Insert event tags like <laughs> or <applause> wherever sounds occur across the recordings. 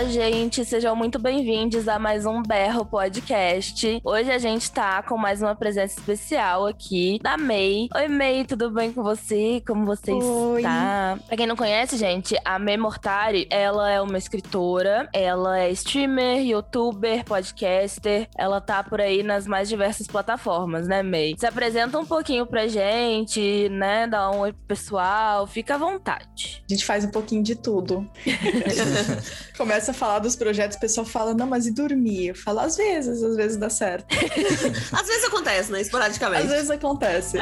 Olá, gente, sejam muito bem-vindos a mais um Berro Podcast. Hoje a gente tá com mais uma presença especial aqui da May. Oi, May, tudo bem com você? Como você Oi. está? Pra quem não conhece, gente, a May Mortari, ela é uma escritora, ela é streamer, youtuber, podcaster, ela tá por aí nas mais diversas plataformas, né, May? Se apresenta um pouquinho pra gente, né? Dá um oi pro pessoal, fica à vontade. A gente faz um pouquinho de tudo. <laughs> Começa a falar dos projetos, o pessoal fala, não, mas e dormir? Eu falo, às vezes, às vezes dá certo. <laughs> Às vezes acontece, né? Esporadicamente. Às vezes acontece.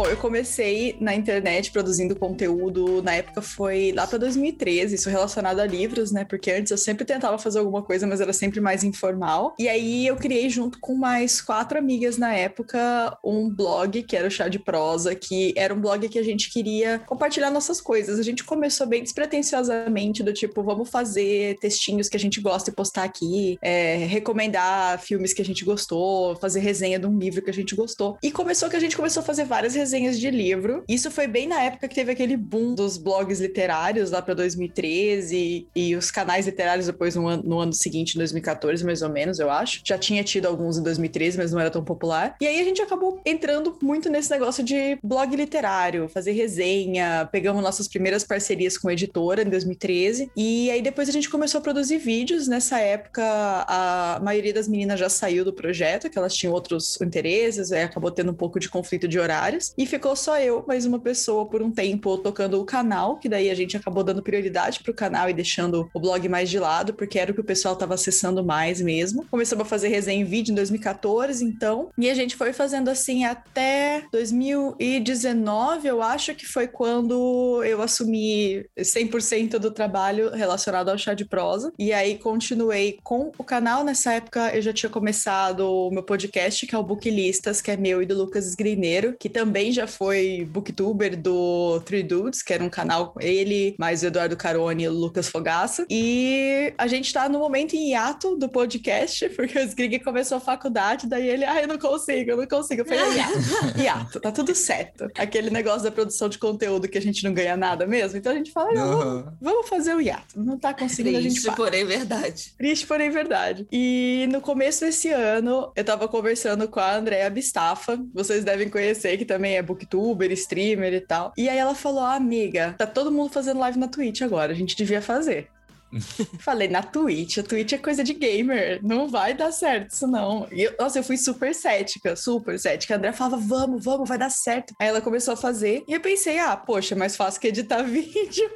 Bom, eu comecei na internet produzindo conteúdo, na época foi lá para 2013, isso relacionado a livros, né? Porque antes eu sempre tentava fazer alguma coisa, mas era sempre mais informal. E aí eu criei junto com mais quatro amigas na época um blog que era o Chá de Prosa, que era um blog que a gente queria compartilhar nossas coisas. A gente começou bem despretensiosamente, do tipo, vamos fazer textinhos que a gente gosta e postar aqui, é, recomendar filmes que a gente gostou, fazer resenha de um livro que a gente gostou. E começou que a gente começou a fazer várias resenhas de livro. Isso foi bem na época que teve aquele boom dos blogs literários, lá para 2013, e os canais literários depois no ano, no ano seguinte, em 2014, mais ou menos, eu acho. Já tinha tido alguns em 2013, mas não era tão popular. E aí a gente acabou entrando muito nesse negócio de blog literário, fazer resenha, pegamos nossas primeiras parcerias com editora em 2013. E aí depois a gente começou a produzir vídeos. Nessa época, a maioria das meninas já saiu do projeto, que elas tinham outros interesses, acabou tendo um pouco de conflito de horários. E ficou só eu, mais uma pessoa, por um tempo, tocando o canal, que daí a gente acabou dando prioridade pro canal e deixando o blog mais de lado, porque era o que o pessoal tava acessando mais mesmo. Começamos a fazer resenha em vídeo em 2014, então. E a gente foi fazendo assim até 2019, eu acho que foi quando eu assumi 100% do trabalho relacionado ao chá de prosa. E aí continuei com o canal. Nessa época eu já tinha começado o meu podcast, que é o Booklistas, que é meu e do Lucas Esgrineiro, que também já foi booktuber do Three Dudes, que era um canal com ele, mais o Eduardo Carone e o Lucas Fogaça. E a gente tá no momento em hiato do podcast, <laughs> porque o Sgrig começou a faculdade, daí ele, ah, eu não consigo, eu não consigo. Eu falei, hiato, <laughs> hiato, tá tudo certo. Aquele negócio da produção de conteúdo que a gente não ganha nada mesmo, então a gente fala, vamos, vamos fazer o hiato. Não tá conseguindo, a gente Triste, faz. porém verdade. Triste, porém verdade. E no começo desse ano, eu tava conversando com a Andrea Bistafa, vocês devem conhecer, que também é booktuber, streamer e tal. E aí ela falou: ah, amiga, tá todo mundo fazendo live na Twitch agora, a gente devia fazer. <laughs> Falei, na Twitch, a Twitch é coisa de gamer, não vai dar certo isso não. E eu, nossa, eu fui super cética, super cética. A André falava, vamos, vamos, vai dar certo. Aí ela começou a fazer e eu pensei, ah, poxa, é mais fácil que editar <laughs> vídeo.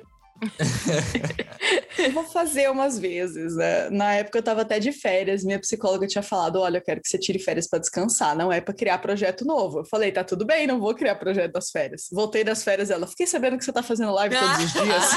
<laughs> vou fazer umas vezes, né? Na época eu tava até de férias, minha psicóloga tinha falado: olha, eu quero que você tire férias para descansar, não é para criar projeto novo. Eu falei: tá tudo bem, não vou criar projeto das férias. Voltei das férias, ela, fiquei sabendo que você tá fazendo live todos os dias.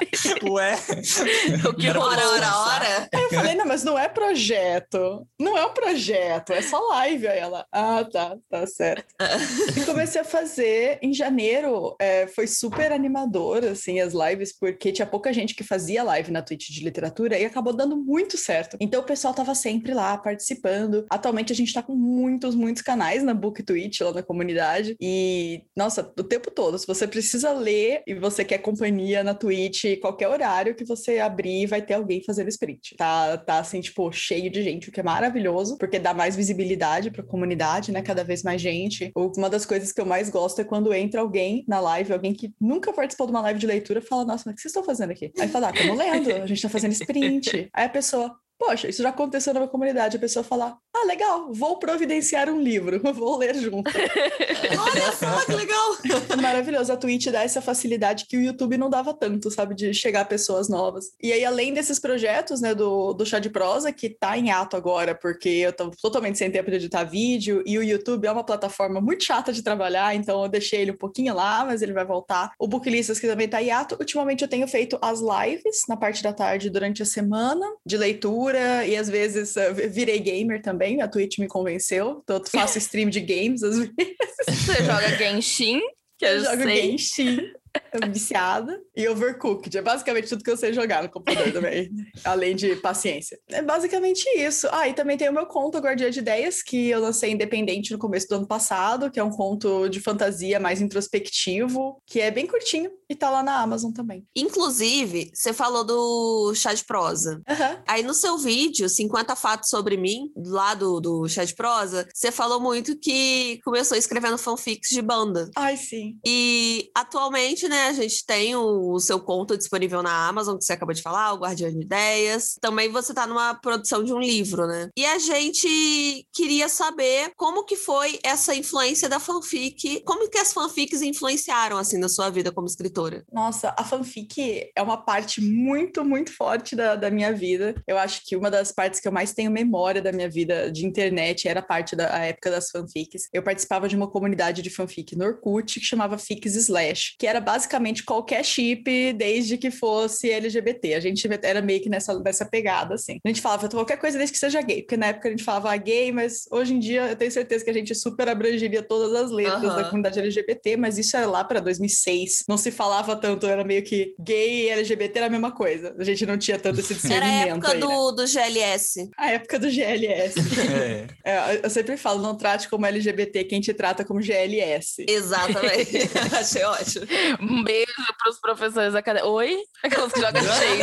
<laughs> Ué, <laughs> O que hora, hora, hora? Aí eu falei: não, mas não é projeto, não é um projeto, é só live. Aí ela: ah, tá, tá certo. <laughs> E comecei a fazer em janeiro, é, foi super animador, assim, as lives, porque tinha pouca gente que fazia live na Twitch de literatura e acabou dando muito certo. Então o pessoal tava sempre lá participando. Atualmente a gente tá com muitos, muitos canais na Book Twitch, lá na comunidade. E, nossa, o tempo todo, se você precisa ler e você quer companhia na Twitch, qualquer horário que você abrir, vai ter alguém fazendo sprint. Tá, tá assim, tipo, cheio de gente, o que é maravilhoso, porque dá mais visibilidade pra comunidade, né? Cada vez mais gente. Uma das coisas que eu mais gosto é quando entra alguém na live, alguém que nunca participou de uma live de leitura, fala, nossa, mas o que vocês estão fazendo aqui? Aí fala, ah, estamos lendo, a gente tá fazendo sprint. Aí a pessoa, poxa, isso já aconteceu na minha comunidade. A pessoa falar, ah, legal, vou providenciar um livro, <laughs> vou ler junto. Olha só que legal! <laughs> Maravilhoso. A Twitch dá essa facilidade que o YouTube não dava tanto, sabe? De chegar a pessoas novas. E aí, além desses projetos, né, do, do Chá de Prosa, que tá em ato agora, porque eu tô totalmente sem tempo de editar vídeo, e o YouTube é uma plataforma muito chata de trabalhar, então eu deixei ele um pouquinho lá, mas ele vai voltar. O Booklistas, que também tá em ato. Ultimamente eu tenho feito as lives na parte da tarde durante a semana, de leitura, e às vezes uh, virei gamer também, a Twitch me convenceu, eu faço stream de games às <laughs> vezes. Você joga Genshin? Que eu, Eu jogo sei. Genshin. <laughs> viciada. E Overcooked. É basicamente tudo que eu sei jogar no computador também. <laughs> além de paciência. É basicamente isso. Ah, e também tem o meu conto Guardiã de Ideias, que eu lancei independente no começo do ano passado, que é um conto de fantasia mais introspectivo, que é bem curtinho e tá lá na Amazon também. Inclusive, você falou do chá de prosa. Uhum. Aí no seu vídeo, 50 fatos sobre mim, lá do, do chá de prosa, você falou muito que começou escrevendo fanfics de banda. Ai, sim. E atualmente, né, a gente tem o, o seu conto disponível na Amazon, que você acabou de falar, o Guardião de Ideias. Também você tá numa produção de um livro, né? E a gente queria saber como que foi essa influência da fanfic, como que as fanfics influenciaram, assim, na sua vida como escritora? Nossa, a fanfic é uma parte muito, muito forte da, da minha vida. Eu acho que uma das partes que eu mais tenho memória da minha vida de internet era a parte da a época das fanfics. Eu participava de uma comunidade de fanfic no Orkut que chamava Fics Slash, que era basicamente qualquer chip desde que fosse LGBT. A gente era meio que nessa, nessa pegada, assim. A gente falava qualquer coisa desde que seja gay, porque na época a gente falava ah, gay, mas hoje em dia eu tenho certeza que a gente super abrangeria todas as letras Aham. da comunidade LGBT, mas isso era lá para 2006. Não se falava tanto, era meio que gay e LGBT era a mesma coisa. A gente não tinha tanto esse Era a discernimento época aí, né? do, do GLS. A época do GLS. <laughs> É. É, eu sempre falo, não trate como LGBT quem te trata como GLS. Exatamente. <laughs> Achei ótimo. Um beijo pros professores acadêmicos. Oi? Aquelas que jogam <laughs> shade.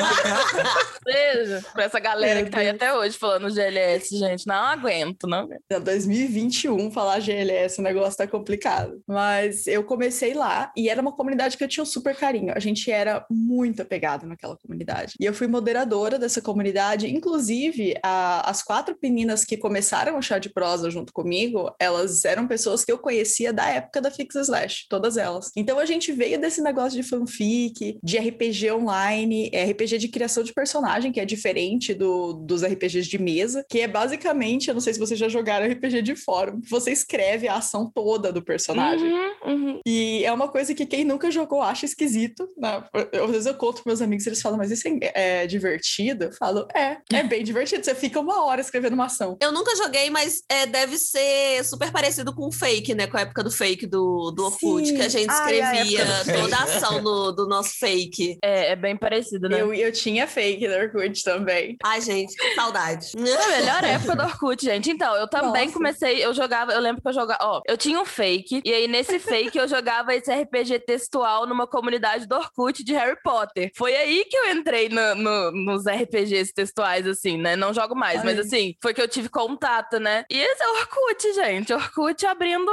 Beijo pra essa galera Meu que tá aí até hoje falando GLS, gente. Não aguento, não aguento. Em 2021, falar GLS, o negócio tá complicado. Mas eu comecei lá e era uma comunidade que eu tinha um super carinho. A gente era muito apegado naquela comunidade. E eu fui moderadora dessa comunidade. Inclusive, a- as quatro meninas que começaram o chá de prosa junto comigo, elas eram pessoas que eu conhecia da época da Fix Slash, todas elas. Então a gente veio desse negócio de fanfic, de RPG online, é RPG de criação de personagem, que é diferente do, dos RPGs de mesa, que é basicamente, eu não sei se vocês já jogaram RPG de fórum, você escreve a ação toda do personagem. Uhum, uhum. E é uma coisa que quem nunca jogou acha esquisito. Né? Eu- Às vezes eu conto pros meus amigos, eles falam, mas isso é, é divertido? Eu falo, é, é <laughs> bem divertido. Você fica uma hora escrevendo uma ação. Eu nunca joguei, mas é, deve ser super parecido com o fake, né? Com a época do fake do, do Orkut, que a gente Ai, a escrevia época do toda a ação do, do nosso fake. É, é bem parecido, né? Eu, eu tinha fake no Orkut também. Ai, gente, saudade. A melhor época do Orkut, gente. Então, eu também Nossa. comecei, eu jogava, eu lembro que eu jogava, ó, eu tinha um fake, e aí nesse fake eu jogava esse RPG textual numa comunidade do Orkut de Harry Potter. Foi aí que eu entrei no- no- nos RPGs textuais, assim, né? Não jogo mais, mas Ai. assim, foi que eu tive contato, né? E esse é o Orkut, gente. Orkut abrindo,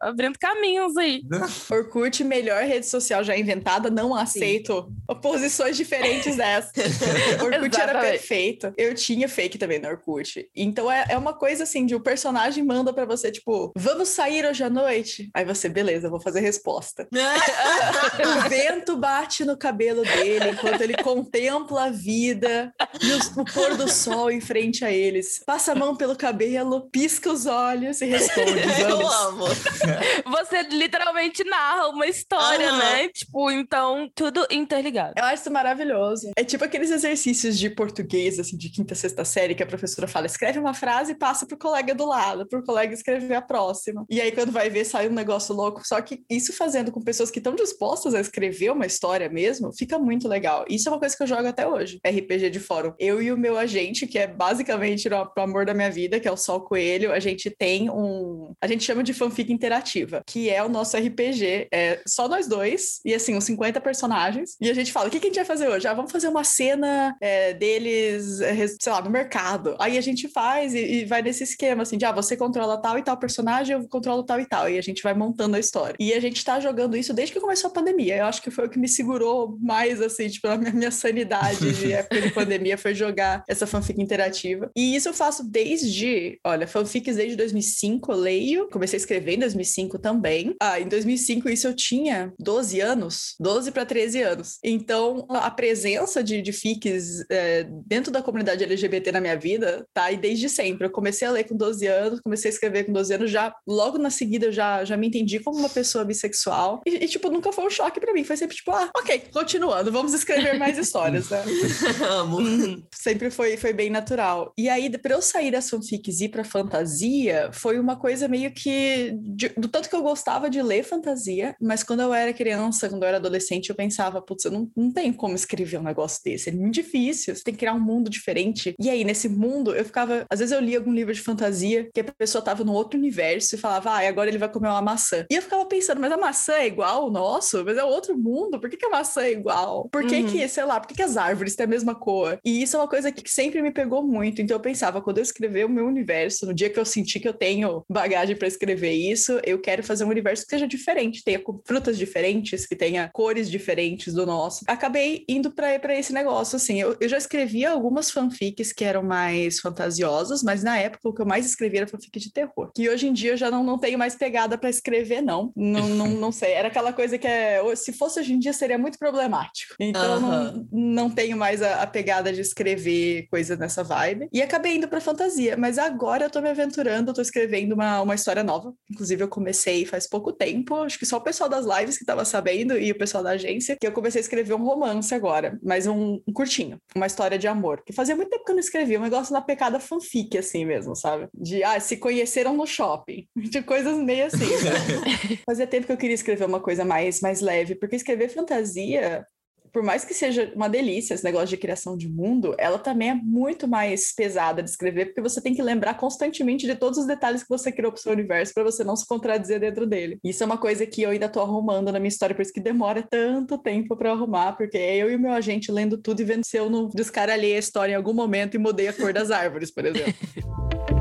abrindo caminhos aí. Orkut, melhor rede social já inventada, não aceito oposições diferentes <laughs> dessa. Orkut era perfeito. Eu tinha fake também no Orkut. Então é, é uma coisa assim, de o personagem manda pra você, tipo, vamos sair hoje à noite? Aí você, beleza, eu vou fazer resposta. <laughs> O vento bate no cabelo dele enquanto ele contempla a vida e os- o pôr do sol em frente a eles. Passa a mão pelo cabelo, pisca os olhos e responde. <laughs> Eu Vamos. amo. Você literalmente narra uma história, né? Tipo, então, tudo interligado. Eu acho isso maravilhoso. É tipo aqueles exercícios de português, assim, de quinta, sexta série, que a professora fala: escreve uma frase e passa pro colega do lado, pro colega escrever a próxima. E aí, quando vai ver, sai um negócio louco. Só que isso fazendo com pessoas que estão dispostas a escrever uma história mesmo, fica muito legal. Isso é uma coisa que eu jogo até hoje. RPG de fórum. Eu e o meu agente, que é basicamente o amor da minha vida, que é o Sol Coelho, a gente tem um. A gente chama de fanfic interativa, que é o nosso RPG. É só nós dois, e assim, uns 50 personagens. E a gente fala: o que, que a gente vai fazer hoje? Ah, vamos fazer uma cena é, deles, é, sei lá, no mercado. Aí a gente faz e, e vai nesse esquema, assim, de ah, você controla tal e tal personagem, eu controlo tal e tal. E a gente vai montando a história. E a gente tá jogando isso desde que começou a pandemia. Eu acho que foi o que me segurou mais, assim, tipo, na minha, minha sanidade de <laughs> época de pandemia, foi jogar essa fanfic interativa. E isso eu faço desde, olha, fanfics desde 2005 eu leio. Comecei a escrever em 2005 também. Ah, em 2005 isso eu tinha 12 anos, 12 para 13 anos. Então, a presença de, de fics é, dentro da comunidade LGBT na minha vida tá aí desde sempre. Eu comecei a ler com 12 anos, comecei a escrever com 12 anos, já logo na seguida eu já, já me entendi como uma pessoa bissexual. E, e, tipo, nunca foi um choque para mim. Foi sempre tipo, ah, ok, continuando, vamos escrever mais histórias, né? <laughs> Amo. <laughs> sempre foi, foi bem natural. E aí, pra eu sair das fanfics e ir pra fantasia, foi uma coisa meio que. de- do tanto que eu gostava de ler fantasia, mas quando eu era criança, criança, quando eu era adolescente, eu pensava, putz, eu não, não tenho como escrever um negócio desse. É muito difícil. Você tem que criar um mundo diferente. E aí, nesse mundo, eu ficava. Às vezes eu lia algum livro de fantasia que a pessoa tava no outro universo e falava, ah, agora ele vai comer uma maçã. E eu ficava pensando, mas a maçã é igual ao nosso? Mas é outro mundo? Por que, que a maçã é igual? Por que, uhum. que sei lá, por que, que as árvores têm a mesma cor? E isso é uma coisa que sempre me pegou muito. Então eu pensava, quando eu escrever o meu universo, no dia que eu senti que eu tenho bagagem para escrever isso, eu quero fazer um universo que seja diferente, tenha frutas diferentes, que tenha cores diferentes do nosso. Acabei indo para esse negócio, assim. Eu, eu já escrevia algumas fanfics que eram mais fantasiosas, mas na época o que eu mais escrevia era fanfic de terror. Que hoje em dia eu já não, não tenho mais pegada para escrever, não. Não, <laughs> não. não sei. Era aquela coisa que é. Se fosse hoje em dia, seria muito problemático. Então, uhum. não, não tenho mais a, a, pegada de escrever coisa nessa vibe. E acabei indo pra fantasia. Mas agora eu tô me aventurando, eu tô escrevendo uma, uma história nova. Inclusive, eu comecei faz pouco tempo. Acho que só o pessoal das lives que tava sabendo e o pessoal da agência, que eu comecei a escrever um romance agora. Mas um, um curtinho. Uma história de amor. Que fazia muito tempo que eu não escrevia. Um negócio na pecada fanfic, assim mesmo, sabe? De, ah, se conheceram no shopping. <laughs> De coisas meio assim. Né? <laughs> fazia tempo que eu queria escrever uma coisa mais, mais leve. Porque escrever fantasia por mais que seja uma delícia esse negócio de criação de mundo, ela também é muito mais pesada de escrever, porque você tem que lembrar constantemente de todos os detalhes que você criou para o seu universo para você não se contradizer dentro dele. Isso é uma coisa que eu ainda estou arrumando na minha história, por isso que demora tanto tempo para arrumar, porque é eu e o meu agente lendo tudo e vendo se eu não descaralhei a história em algum momento e mudei a cor das árvores, por exemplo. <laughs>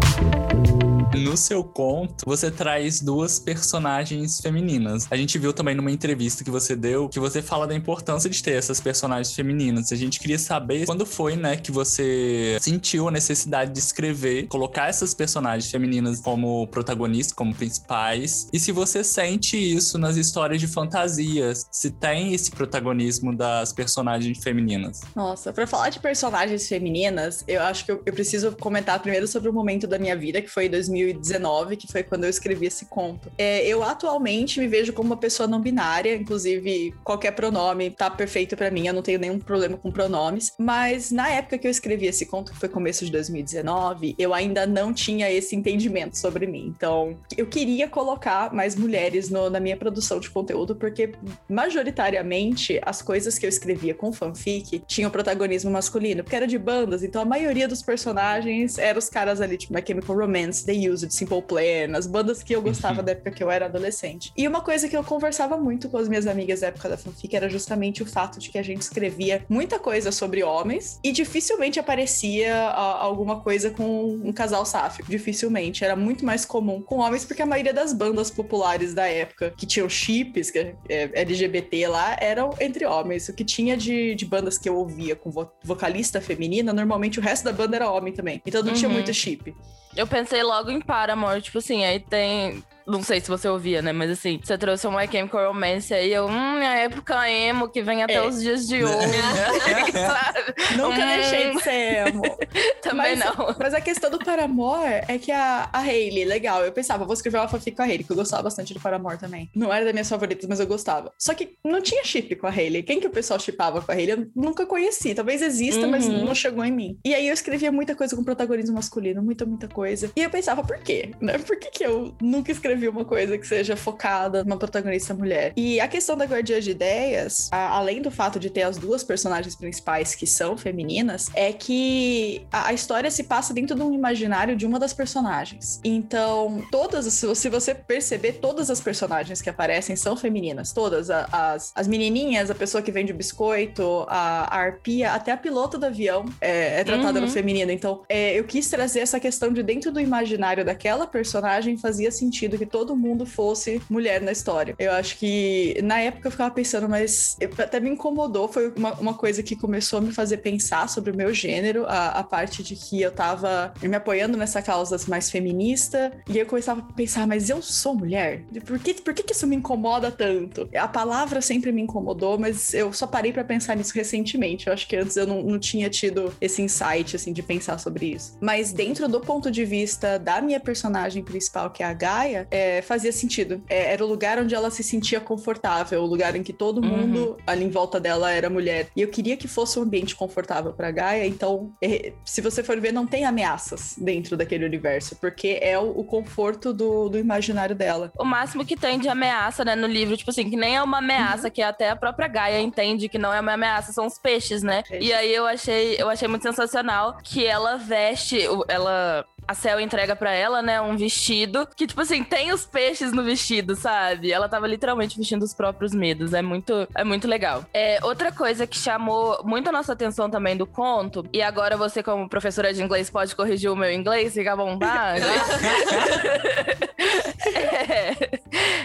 No seu conto, você traz duas personagens femininas. A gente viu também numa entrevista que você deu que você fala da importância de ter essas personagens femininas. A gente queria saber quando foi, né, que você sentiu a necessidade de escrever, colocar essas personagens femininas como protagonistas, como principais, e se você sente isso nas histórias de fantasias, se tem esse protagonismo das personagens femininas. Nossa, para falar de personagens femininas, eu acho que eu, eu preciso comentar primeiro sobre o momento da minha vida, que foi em 2000 2019, que foi quando eu escrevi esse conto. É, eu atualmente me vejo como uma pessoa não binária, inclusive qualquer pronome tá perfeito para mim, eu não tenho nenhum problema com pronomes. Mas na época que eu escrevi esse conto, que foi começo de 2019, eu ainda não tinha esse entendimento sobre mim. Então, eu queria colocar mais mulheres no, na minha produção de conteúdo, porque majoritariamente as coisas que eu escrevia com fanfic tinham protagonismo masculino, porque era de bandas, então a maioria dos personagens eram os caras ali, tipo My Chemical Romance, The Used, Simple Plan, as bandas que eu gostava uhum. da época que eu era adolescente. E uma coisa que eu conversava muito com as minhas amigas da época da fanfic era justamente o fato de que a gente escrevia muita coisa sobre homens e dificilmente aparecia a, alguma coisa com um casal sáfico. Dificilmente. Era muito mais comum com homens, porque a maioria das bandas populares da época que tinham chips, que é LGBT lá, eram entre homens. O que tinha de, de bandas que eu ouvia com vo vocalista feminina, normalmente o resto da banda era homem também. Então não uhum. tinha muito chip. Eu pensei logo em Paramore, tipo assim, aí tem não sei se você ouvia, né? Mas assim, você trouxe My Chemical Romance aí, eu, hum, minha época emo, que vem até é. os dias de hoje. <laughs> <laughs> Nunca hum. deixei de ser emo. <laughs> Também mas, não. Mas a questão do Paramore é que a, a Hayley, legal, eu pensava, vou escrever uma fanfic com a Hayley, que eu gostava bastante do Paramore também. Não era das minhas favoritas, mas eu gostava. Só que não tinha chip com a Hayley. Quem que o pessoal chipava com a Hayley? Eu nunca conheci. Talvez exista, uhum. mas não chegou em mim. E aí eu escrevia muita coisa com protagonismo masculino, muita, muita coisa. E eu pensava, por quê? Né? Por que, que eu nunca escrevi escrevi uma coisa que seja focada numa protagonista mulher. E a questão da Guardiã de Ideias, a, além do fato de ter as duas personagens principais que são femininas, é que a, a, história se passa dentro de um imaginário de uma das personagens. Então, todas, se você perceber, todas as personagens que aparecem são femininas. Todas. A, as, as menininhas, a pessoa que vende o biscoito, a, a arpia, até a pilota do avião é, é tratada uhum. no feminino. Então, é, eu quis trazer essa questão de dentro do imaginário daquela personagem fazia sentido que que todo mundo fosse mulher na história. Eu acho que na época eu ficava pensando, mas até me incomodou. Foi uma, uma coisa que começou a me fazer pensar sobre o meu gênero, a, a parte de que eu tava me apoiando nessa causa mais feminista. E eu começava a pensar, mas eu sou mulher? Por que, por que, que isso me incomoda tanto? A palavra sempre me incomodou, mas eu só parei para pensar nisso recentemente. Eu acho que antes eu não, não tinha tido esse insight, assim, de pensar sobre isso. Mas dentro do ponto de vista da minha personagem principal, que é a Gaia, é, fazia sentido. É, era o lugar onde ela se sentia confortável, o lugar em que todo Uhum. mundo ali em volta dela era mulher. E eu queria que fosse um ambiente confortável pra Gaia, então, é, se você for ver, não tem ameaças dentro daquele universo, porque é o, o conforto do, do imaginário dela. O máximo que tem de ameaça, né, no livro, tipo assim, que nem é uma ameaça, que até a própria Gaia entende que não é uma ameaça, são os peixes, né? Peixes. E aí eu achei, eu achei muito sensacional que ela veste, ela a Cel entrega pra ela, né, um vestido que, tipo assim, tem os peixes no vestido, sabe? Ela tava literalmente vestindo os próprios medos. É muito, é muito legal. É, outra coisa que chamou muito a nossa atenção também do conto, e agora você, como professora de inglês, pode corrigir o meu inglês, fica à vontade. <laughs> é,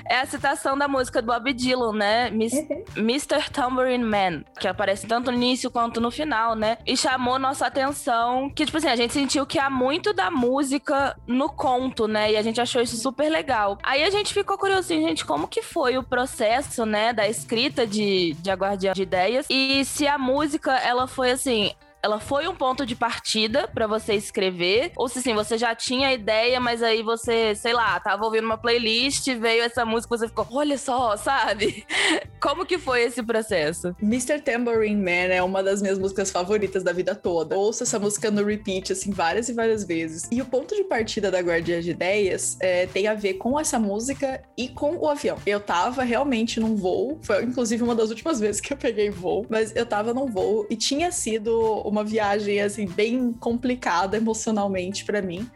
é a citação da música do Bob Dylan, né? Miss, Mr. Tambourine Man, que aparece tanto no início quanto no final, né? E chamou nossa atenção que, tipo assim, a gente sentiu que há muito da música no conto, né? E a gente achou isso super legal. Aí a gente ficou curioso, assim, gente, como que foi o processo, né, da escrita de, de A Guardiã de Ideias? E se a música, ela foi, assim, ela foi um ponto de partida pra você escrever? Ou se assim, você já tinha a ideia, mas aí você, sei lá, tava ouvindo uma playlist, veio essa música, você ficou, olha só, <laughs> sabe? Como que foi esse processo? Mr. Tambourine Man é uma das minhas músicas favoritas da vida toda. Ouço essa música no repeat, assim, várias e várias vezes. E o ponto de partida da Guardiã de Ideias é, tem a ver com essa música e com o avião. Eu tava realmente num voo, foi inclusive uma das últimas <laughs> vezes que eu peguei voo, mas eu tava num voo e tinha sido uma viagem, assim, bem complicada emocionalmente pra mim.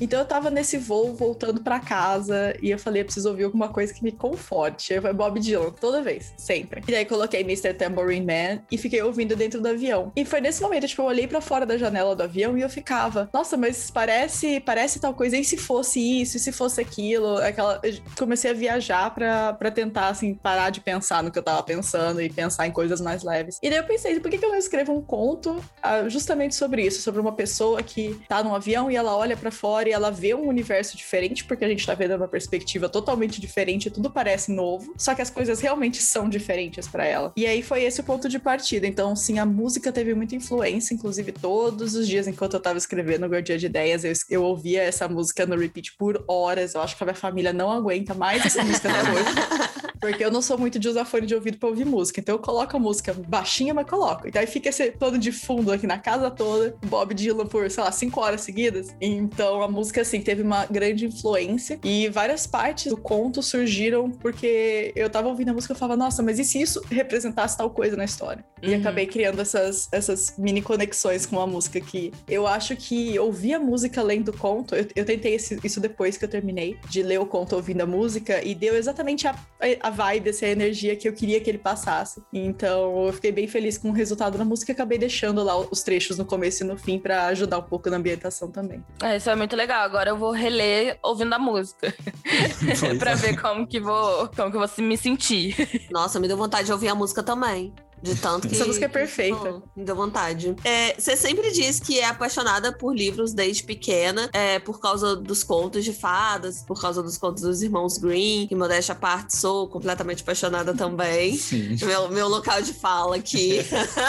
Então eu tava nesse voo voltando pra casa e eu falei, eu preciso ouvir alguma coisa que me conforte. Aí foi Bob Dylan, toda vez, sempre. E daí coloquei Mr. Tambourine Man e fiquei ouvindo dentro do avião. E foi nesse momento, tipo, eu olhei pra fora da janela do avião e eu ficava, nossa, mas parece, parece tal coisa. E se fosse isso, e se fosse aquilo? Aquela... eu comecei a viajar pra tentar, assim, parar de pensar no que eu tava pensando e pensar em coisas mais leves. E daí eu pensei, por que, que eu não escrevo um conto ah, justamente sobre isso? Sobre uma pessoa que tá num avião e ela olha pra fora e ela vê um universo diferente, porque a gente tá vendo uma perspectiva totalmente diferente, tudo parece novo, só que as coisas realmente são diferentes pra ela. E aí foi esse o ponto de partida. Então, sim, a música teve muita influência, inclusive todos os dias enquanto eu tava escrevendo o Guardiã de Ideias, eu, eu ouvia essa música no repeat por horas. Eu acho que a minha família não aguenta mais essa música até hoje. <laughs> Porque eu não sou muito de usar fone de ouvido pra ouvir música. Então eu coloco a música baixinha, mas coloco. Então aí fica esse todo de fundo aqui na casa toda. Bob Dylan por, sei lá, cinco horas seguidas. Então a música, assim, teve uma grande influência. E várias partes do conto surgiram porque eu tava ouvindo a música e falava, nossa, mas e se isso representasse tal coisa na história? E Uhum. acabei criando essas, essas mini conexões com a música que eu acho que ouvir a música lendo o conto, eu, eu tentei esse- isso depois que eu terminei, de ler o conto ouvindo a música, e deu exatamente a, a vibe, assim, a energia que eu queria que ele passasse. Então eu fiquei bem feliz com o resultado da música e acabei deixando lá os trechos no começo e no fim pra ajudar um pouco na ambientação também. É, isso é muito legal. Agora eu vou reler ouvindo a música. <laughs> Pra é. ver como que vou, como que eu vou me sentir. Nossa, me deu vontade de ouvir a música também. De tanto que. Essa música é que perfeita. Me deu vontade. É, você sempre diz que é apaixonada por livros desde pequena, é, por causa dos contos de fadas, por causa dos contos dos irmãos Green, e modéstia à parte, sou completamente apaixonada também. <laughs> Sim. Meu, meu local de fala aqui.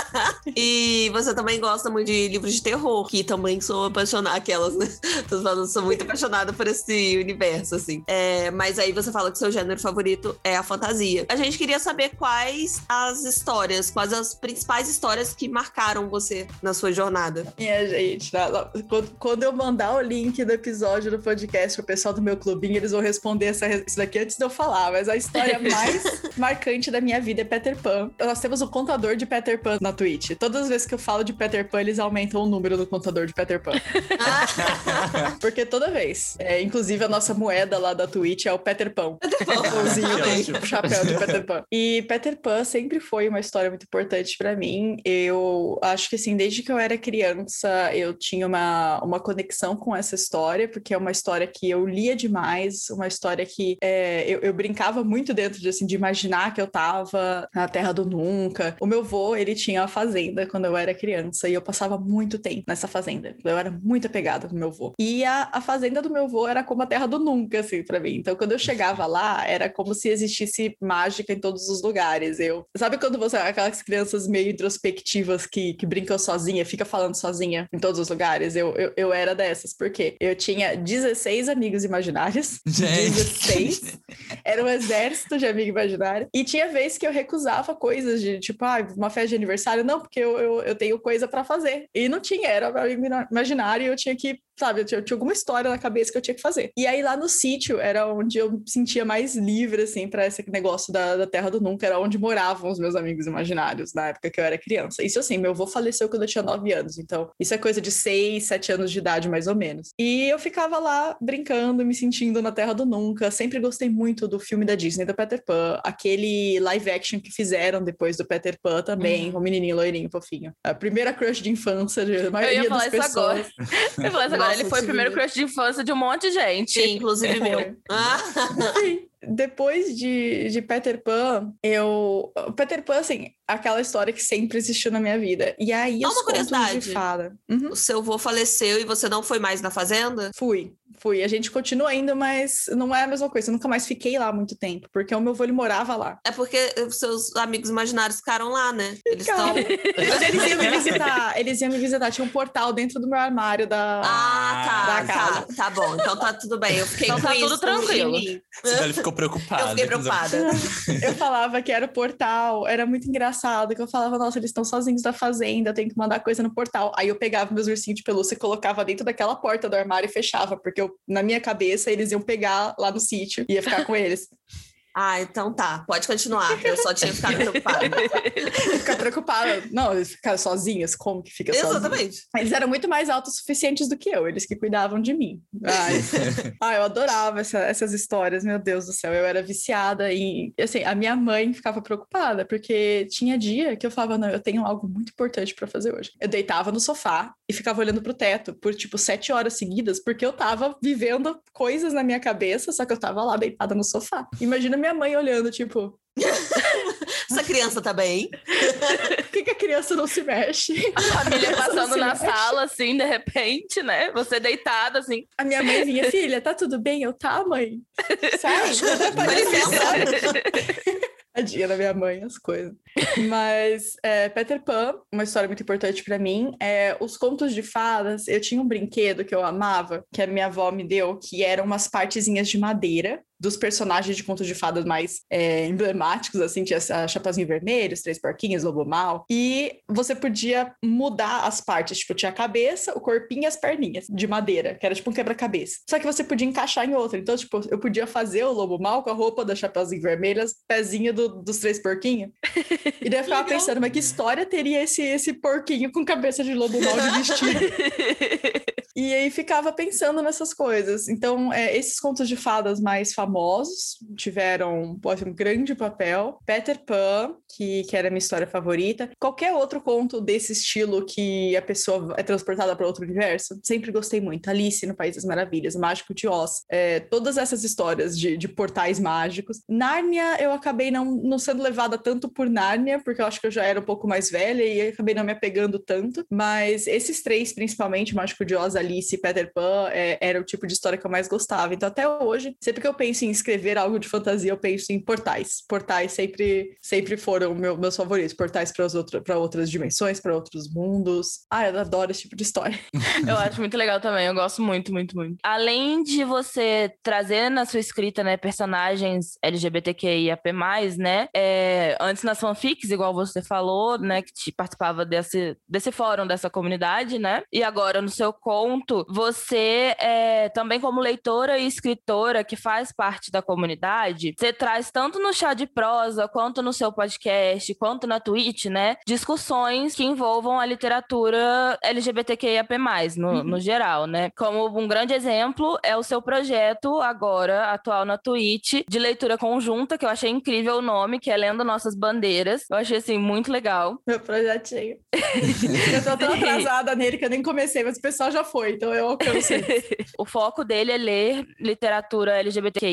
<laughs> e você também gosta muito de livros de terror, que também sou apaixonada. Aquelas, né? Tô falando, sou muito apaixonada por esse universo, assim. É, mas aí você fala que seu gênero favorito é a fantasia. A gente queria saber quais as histórias, quais as principais histórias que marcaram você na sua jornada. Minha gente, na- quando, eu mandar o link do episódio do podcast pro pessoal do meu clubinho, eles vão responder essa, isso daqui antes de eu falar. Mas a história <laughs> mais marcante da minha vida é Peter Pan. Nós temos o contador de Peter Pan na Twitch. Todas as vezes que eu falo de Peter Pan, eles aumentam o número do contador de Peter Pan. <laughs> Porque toda vez. É, inclusive, a nossa moeda lá da Twitch é o Peter Pan. O pãozinho Amei. com o chapéu de Peter Pan. E Peter Pan sempre foi uma história muito importante pra mim. Eu acho que, assim, desde que eu era criança, eu tinha uma, uma conexão com essa história, porque é uma história que eu lia demais, uma história que é, eu, eu brincava muito dentro de, assim, de imaginar que eu tava na Terra do Nunca. O meu vô, ele tinha uma fazenda quando eu era criança, e eu passava muito tempo nessa fazenda. Eu era muito apegada no meu vô. E a, a fazenda do meu vô era como a Terra do Nunca, assim, pra mim. Então, quando eu chegava lá, era como se existisse mágica em todos os lugares. Eu, sabe quando você, aquelas crianças meio introspectivas que, que brincam sozinha, fica falando sozinha em todos os lugares. Eu, eu, eu era dessas, porque eu tinha 16 amigos imaginários. <laughs> Gente. 16. Era um exército de amigo imaginário. E tinha vez que eu recusava coisas de, tipo, ah, uma festa de aniversário. Não, porque eu, eu, eu tenho coisa para fazer. E não tinha, era meu amigo imaginário e eu tinha que sabe, eu tinha, eu tinha, alguma história na cabeça que eu tinha que fazer. E aí lá no sítio era onde eu me sentia mais livre, assim, para esse negócio da, da Terra do Nunca, era onde moravam os meus amigos imaginários na época que eu era criança. Isso assim, meu avô faleceu quando eu tinha 9 anos, então isso é coisa de 6, 7 anos de idade, mais ou menos. E eu ficava lá brincando, me sentindo na Terra do Nunca. Sempre gostei muito do filme da Disney, do Peter Pan, aquele live action que fizeram depois do Peter Pan também, uhum. o menininho loirinho fofinho. A primeira crush de infância de maioria eu ia falar das isso Agora. <laughs> eu ia falar isso agora. Ele foi o primeiro crush de infância de um monte de gente. Sim, inclusive meu. <laughs> Sim. Depois de, de Peter Pan, eu. Peter Pan, assim, aquela história que sempre existiu na minha vida. E aí, Só os uma curiosidade. de fada. Uhum. O seu avô faleceu e você não foi mais na fazenda? Fui. Fui. A gente continua indo, mas não é a mesma coisa. Eu nunca mais fiquei lá muito tempo, porque o meu avô ele morava lá. É porque os seus amigos imaginários ficaram lá, né? Eles estão. eles iam me visitar. Eles iam me visitar. Tinha um portal dentro do meu armário da. Ah, tá. Da casa. Tá, tá bom. Então tá tudo bem. Eu fiquei então com tá isso tudo tranquilo. Ele ficou preocupado. Eu fiquei preocupada. <laughs> eu falava que era o portal. Era muito engraçado. Que eu falava, nossa, eles estão sozinhos da fazenda. Tenho que mandar coisa no portal. Aí eu pegava meus ursinhos de pelúcia e colocava dentro daquela porta do armário e fechava, porque eu, na minha cabeça, eles iam pegar lá no sítio e ia ficar com eles. <laughs> Ah, então tá. Pode continuar. Eu só tinha ficado <laughs> preocupada. ficar preocupada. Não, eles ficaram sozinhos. Como que fica sozinho? Exatamente. Eles eram muito mais autossuficientes do que eu. Eles que cuidavam de mim. Ai, <laughs> ah, eu adorava essa, essas histórias. Meu Deus do céu. Eu era viciada em... Assim, a minha mãe ficava preocupada. Porque tinha dia que eu falava, não, eu tenho algo muito importante para fazer hoje. Eu deitava no sofá e ficava olhando pro teto por, tipo, sete horas seguidas. Porque eu tava vivendo coisas na minha cabeça. Só que eu tava lá deitada no sofá. Imagina minha mãe olhando, tipo. <laughs> Essa criança tá bem? <laughs> Por que, que, a criança não se mexe? A família <laughs> passando na mexe. sala, assim, de repente, né? Você deitada, assim. A minha mãe vinha, filha, tá tudo bem? Eu, tá, mãe. Sai, Tadinha da minha mãe, as coisas. Mas é, Peter Pan, uma história muito importante para mim, é os contos de fadas. Eu tinha um brinquedo que eu amava, que a minha avó me deu, que eram umas partezinhas de madeira dos personagens de contos de fadas mais é, emblemáticos, assim, tinha a Chapeuzinho Vermelho, os Três Porquinhos, Lobo Mal, e você podia mudar as partes, tipo, tinha a cabeça, o corpinho e as perninhas de madeira, que era tipo um quebra-cabeça. Só que você podia encaixar em outra, então, tipo, eu podia fazer o Lobo Mal com a roupa da Chapeuzinho Vermelho, as pezinhas do, dos Três Porquinhos, e daí eu ficava <laughs> pensando, mas que história teria esse, esse porquinho com cabeça de Lobo Mal de vestido? <laughs> E aí ficava pensando nessas coisas. Então, é, esses contos de fadas mais famosos tiveram pode, um grande papel. Peter Pan, que, que era a minha história favorita. Qualquer outro conto desse estilo que a pessoa é transportada para outro universo, sempre gostei muito. Alice no País das Maravilhas, Mágico de Oz, é, todas essas histórias de, de portais mágicos. Nárnia, eu acabei não, não sendo levada tanto por Nárnia, porque eu acho que eu já era um pouco mais velha e acabei não me apegando tanto. Mas esses três, principalmente, Mágico de Oz, Alice e Peter Pan é, era o tipo de história que eu mais gostava. Então, até hoje, sempre que eu penso em escrever algo de fantasia, eu penso em portais. Portais sempre, sempre foram meu, meus favoritos. Portais para outro, outras dimensões, para outros mundos. Ah, eu adoro esse tipo de história. <laughs> eu acho muito legal também. Eu gosto muito, muito, muito. Além de você trazer na sua escrita, né, personagens LGBTQIAP+, né, é, antes nas fanfics, igual você falou, né, que te participava desse, desse fórum, dessa comunidade, né, e agora no seu conto, você, é, também como leitora e escritora que faz parte da comunidade, você traz tanto no chá de prosa, quanto no seu podcast, quanto na Twitch, né, discussões que envolvam a literatura LGBTQIAP+, no, uhum. no geral, né? Como um grande exemplo é o seu projeto agora, atual na Twitch, de leitura conjunta, que eu achei incrível o nome, que é Lendo Nossas Bandeiras. Eu achei, assim, muito legal. Meu projetinho. <laughs> eu tô tão <laughs> atrasada nele que eu nem comecei, mas o pessoal já foi, então eu alcanço. <laughs> o foco dele é ler literatura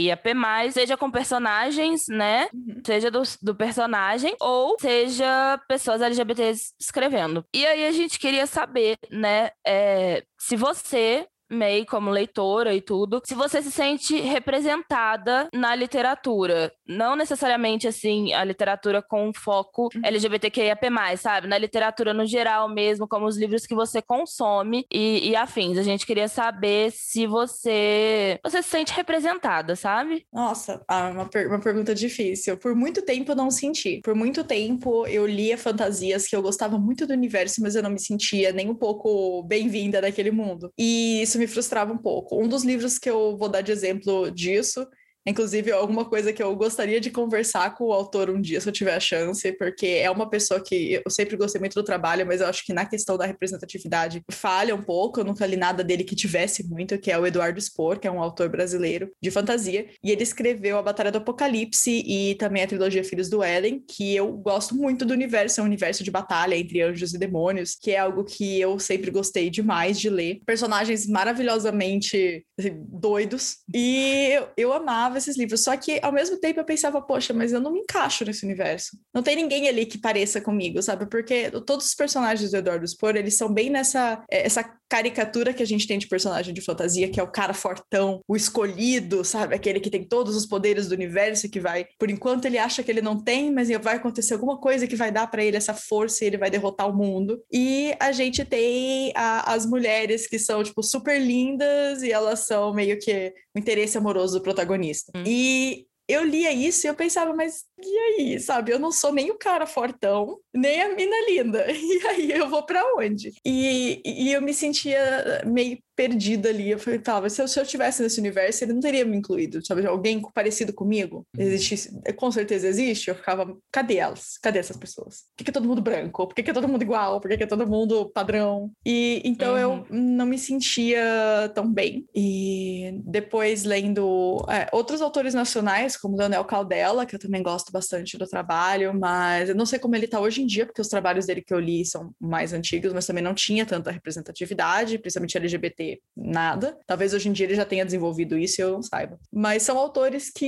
LGBTQIAP+, seja com personagens, né? Uhum. Seja do, do personagem, ou seja pessoas LGBTs escrevendo. E aí a gente queria saber, né, é, se você May, como leitora e tudo, se você se sente representada na literatura. Não necessariamente, assim, a literatura com foco Uhum. LGBTQIAP+, sabe? Na literatura no geral mesmo, como os livros que você consome e, e afins. A gente queria saber se você, você se sente representada, sabe? Nossa, ah, uma, per- uma pergunta difícil. Por muito tempo eu não senti. Por muito tempo eu lia fantasias que eu gostava muito do universo, mas eu não me sentia nem um pouco bem-vinda naquele mundo. E isso me frustrava um pouco. Um dos livros que eu vou dar de exemplo disso. Inclusive, alguma coisa que eu gostaria de conversar com o autor um dia, se eu tiver a chance, porque é uma pessoa que eu sempre gostei muito do trabalho, mas eu acho que na questão da representatividade falha um pouco. Eu nunca li nada dele que tivesse muito, que é o Eduardo Spor, que é um autor brasileiro de fantasia. E ele escreveu A Batalha do Apocalipse e também a trilogia Filhos do Éden, que eu gosto muito do universo, é um universo de batalha entre anjos e demônios, que é algo que eu sempre gostei demais de ler. Personagens maravilhosamente doidos. E eu, eu amava esses livros. Só que, ao mesmo tempo, eu pensava, poxa, mas eu não me encaixo nesse universo. Não tem ninguém ali que pareça comigo, sabe? Porque todos os personagens do Eduardo Spor, eles são bem nessa eh, essa caricatura que a gente tem de personagem de fantasia, que é o cara fortão, o escolhido, sabe? Aquele que tem todos os poderes do universo que vai, por enquanto ele acha que ele não tem, mas vai acontecer alguma coisa que vai dar para ele essa força e ele vai derrotar o mundo. E a gente tem a- as mulheres que são tipo super lindas e elas são meio que o interesse amoroso do protagonista. Hum. E eu lia isso e eu pensava, mas e aí, sabe? Eu não sou nem o cara fortão, nem a mina linda. <laughs> E aí eu vou pra onde? E, e eu me sentia meio perdida ali. Eu falava, se eu, se eu tivesse nesse universo, ele não teria me incluído, sabe? Alguém parecido comigo existisse, com certeza existe. Eu ficava, cadê elas? Cadê essas pessoas? Por que, que é todo mundo branco? Por que, que é todo mundo igual? Por que, que é todo mundo padrão? E então eu não me sentia tão bem. E depois lendo é, outros autores nacionais, como Leonel Caldela, que eu também gosto bastante do trabalho, mas eu não sei como ele tá hoje em dia, porque os trabalhos dele que eu li são mais antigos, mas também não tinha tanta representatividade, principalmente LGBT, nada. Talvez hoje em dia ele já tenha desenvolvido isso e eu não saiba. Mas são autores que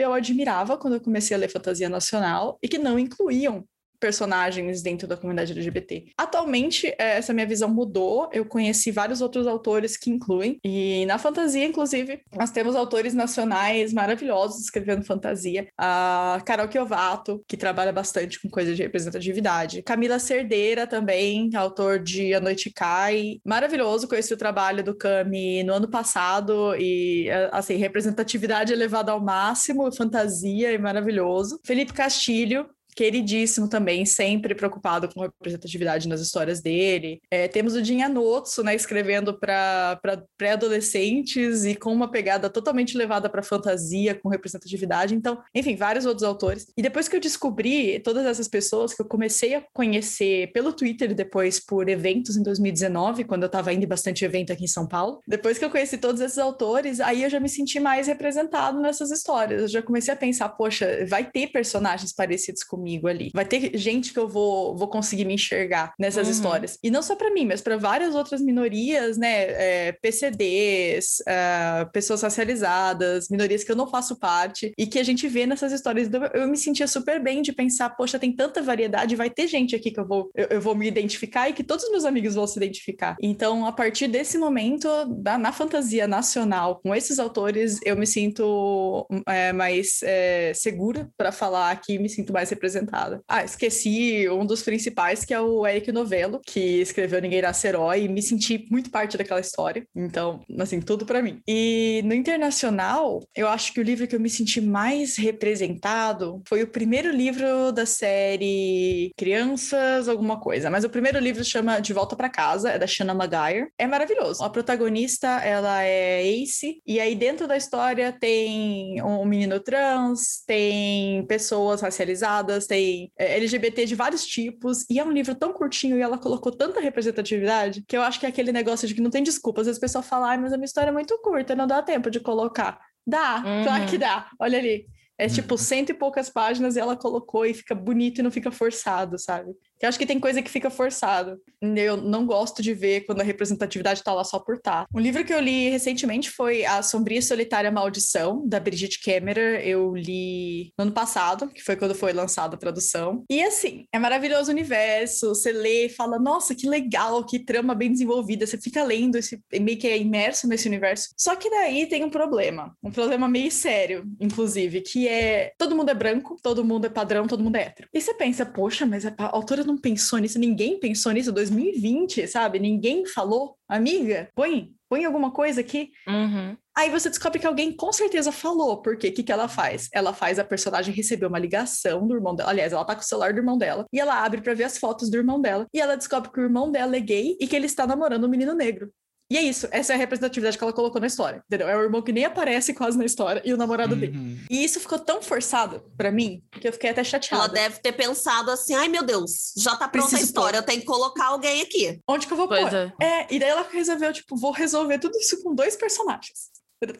eu admirava quando eu comecei a ler fantasia nacional e que não incluíam personagens dentro da comunidade LGBT. Atualmente, eh, essa minha visão mudou. Eu conheci vários outros autores que incluem. E na fantasia, inclusive, nós temos autores nacionais maravilhosos escrevendo fantasia. A Carol Chiovato, que trabalha bastante com coisas de representatividade. Camila Cerdeira também, autor de A Noite Cai. Maravilhoso, conheci o trabalho do Cami no ano passado e, eh, assim, representatividade elevada ao máximo, fantasia e maravilhoso. Felipe Castilho, queridíssimo também, sempre preocupado com representatividade nas histórias dele. É, temos o Dinha Notso, né, escrevendo para pré-adolescentes e com uma pegada totalmente levada para fantasia, com representatividade. Então, enfim, vários outros autores. E depois que eu descobri todas essas pessoas que eu comecei a conhecer pelo Twitter depois por eventos em 2019, quando eu estava indo em bastante evento aqui em São Paulo, depois que eu conheci todos esses autores, aí eu já me senti mais representado nessas histórias. Eu já comecei a pensar, poxa, vai ter personagens parecidos comigo ali. Vai ter gente que eu vou, vou conseguir me enxergar nessas Uhum. histórias. E não só para mim, mas para várias outras minorias, né? É, PCDs, é, pessoas racializadas, minorias que eu não faço parte e que a gente vê nessas histórias. Então, eu me sentia super bem de pensar, poxa, tem tanta variedade, vai ter gente aqui que eu vou, eu, eu vou me identificar e que todos os meus amigos vão se identificar. Então, a partir desse momento, da, na fantasia nacional, com esses autores, eu me sinto é, mais é, segura para falar aqui, me sinto mais representada. Ah, esqueci um dos principais, que é o Eric Novello, que escreveu Ninguém Ser Herói, e me senti muito parte daquela história. Então, assim, tudo para mim. E no internacional, eu acho que o livro que eu me senti mais representado foi o primeiro livro da série Crianças, alguma coisa. Mas o primeiro livro chama De Volta para Casa, é da Shanna Maguire. É maravilhoso. A protagonista, ela é Ace, e aí dentro da história tem um menino trans, tem pessoas racializadas, tem é, LGBT de vários tipos, e é um livro tão curtinho e ela colocou tanta representatividade que eu acho que é aquele negócio de que não tem desculpa. Às vezes o pessoal fala, ai, mas a minha história é muito curta, não dá tempo de colocar. Dá, claro Uhum. que dá. Olha ali. É Uhum. tipo cento e poucas páginas e ela colocou e fica bonito e não fica forçado, sabe? Eu acho que tem coisa que fica forçado. Eu não gosto de ver quando a representatividade tá lá só por tá. Um livro que eu li recentemente foi A Sombria e Solitária Maldição, da Brigitte Kemmerer. Eu li no ano passado, que foi quando foi lançada a tradução. E assim, é maravilhoso o universo. Você lê e fala, nossa, que legal, que trama bem desenvolvida. Você fica lendo, esse, meio que é imerso nesse universo. Só que daí tem um problema. Um problema meio sério, inclusive, que é todo mundo é branco, todo mundo é padrão, todo mundo é hétero. E você pensa, poxa, mas a autora não pensou nisso, ninguém pensou nisso, 2020, sabe? Ninguém falou, amiga, põe, põe alguma coisa aqui. Uhum. Aí você descobre que alguém com certeza falou, porque o que, que ela faz? Ela faz a personagem receber uma ligação do irmão dela. Aliás, ela tá com o celular do irmão dela. E ela abre para ver as fotos do irmão dela. E ela descobre que o irmão dela é gay e que ele está namorando um menino negro. E é isso, essa é a representatividade que ela colocou na história, entendeu? É o irmão que nem aparece quase na história e o namorado Uhum. dele. E isso ficou tão forçado pra mim que eu fiquei até chateada. Ela deve ter pensado assim: ai meu Deus, já tá pronta a Preciso história, pôr. eu tenho que colocar alguém aqui. Onde que eu vou Pois pôr? é. É, e daí ela resolveu, tipo, vou resolver tudo isso com dois personagens.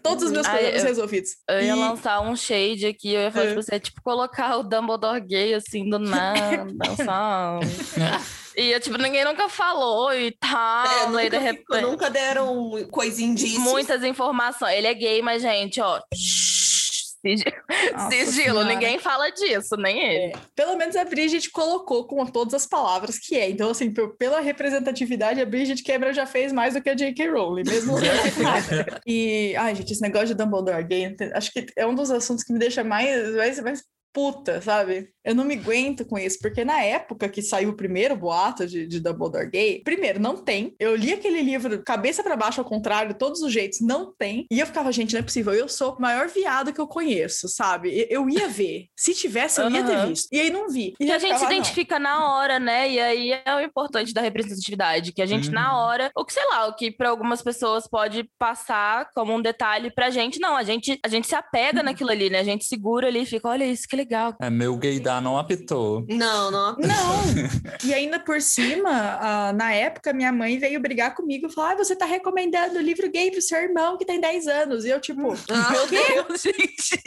Todos os meus Ah, problemas eu- resolvidos. Eu ia E- lançar um shade aqui, eu ia falar É. pra você, tipo, colocar o Dumbledore gay, assim, do <laughs> nada, sabe? E, tipo, ninguém nunca falou e tal, É, e nunca, de repente... nunca deram coisa indício. Muitas informações. Ele é gay, mas, gente, ó... Sigilo, Nossa sigilo, Senhora. ninguém fala disso, nem ele. Pelo menos a Bridget colocou com todas as palavras que é. Então, assim, pela representatividade, a Bridget Quebra já fez mais do que a J.K. Rowling, mesmo. <laughs> E, ai, gente, esse negócio de Dumbledore gay, acho que é um dos assuntos que me deixa mais, mais, mais puta, sabe? Eu não me aguento com isso, porque na época que saiu o primeiro boato de, de Dumbledore gay, primeiro, não tem. Eu li aquele livro cabeça pra baixo, ao contrário, todos os jeitos, não tem. E eu ficava, gente, não é possível, eu sou o maior viado que eu conheço, sabe? Eu, ia ver. Se tivesse, eu ia ter visto. E aí não vi. E eu a gente se "Ah, não. identifica na hora, né? E aí é o importante da representatividade, que a gente na Uhum. hora, ou que sei lá, o que para algumas pessoas pode passar como um detalhe pra gente, não, a gente a gente se apega naquilo ali, né? A gente segura ali e fica, olha isso que legal. É, meu gaydar não apitou. Não, não. Não. E ainda por cima, ah, na época, minha mãe veio brigar comigo e falou: ah, você tá recomendando o livro gay pro seu irmão que tem 10 anos. E eu, tipo, Ah, Meu Deus, gente.